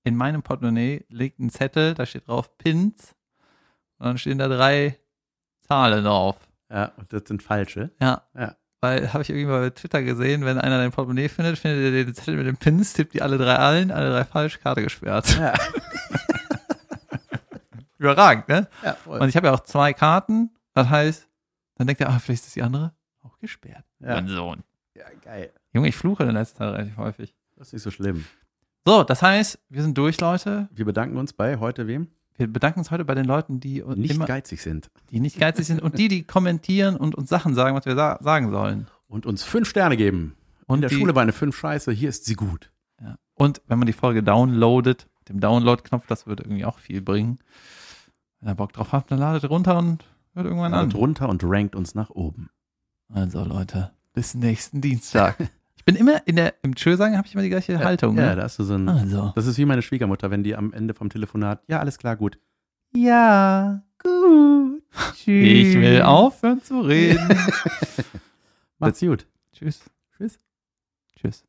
In meinem Portemonnaie liegt ein Zettel, da steht drauf Pins. Und dann stehen da drei Zahlen drauf. Ja, und das sind falsche. Ja. Ja. Weil habe ich irgendwie mal bei Twitter gesehen, wenn einer dein Portemonnaie findet, findet er den Zettel mit den Pins, tippt die alle drei allen, alle drei falsch, Karte gesperrt. Ja, [laughs] Überragend, ne? ja voll. Und ich habe ja auch zwei Karten. Das heißt, dann denkt er, ah, vielleicht ist das die andere auch gesperrt. Ja. Mein Sohn. ja, geil. Junge, ich fluche in letzter Zeit relativ häufig. Das ist nicht so schlimm. So, das heißt, wir sind durch, Leute. Wir bedanken uns bei heute wem? Wir bedanken uns heute bei den Leuten, die Nicht immer, geizig sind. die nicht geizig sind und die, die kommentieren und uns Sachen sagen, was wir sa sagen sollen. Und uns fünf Sterne geben. Und In der die, Schule war eine fünf Scheiße, hier ist sie gut. Ja. Und wenn man die Folge downloadet, mit dem Download-Knopf, das würde irgendwie auch viel bringen. Wenn ihr Bock drauf habt, dann ladet runter und hört irgendwann an. Und runter und rankt uns nach oben. Also Leute, bis nächsten Dienstag. [laughs] ich bin immer in der, im Tschö sagen habe ich immer die gleiche Haltung. Ja, Ne? da hast du so ein. Also, Das ist wie meine Schwiegermutter, wenn die am Ende vom Telefonat, ja, alles klar, gut. Ja, gut. Tschüss. [laughs] ich will aufhören zu reden. [laughs] Macht's gut. Tschüss. Tschüss. Tschüss.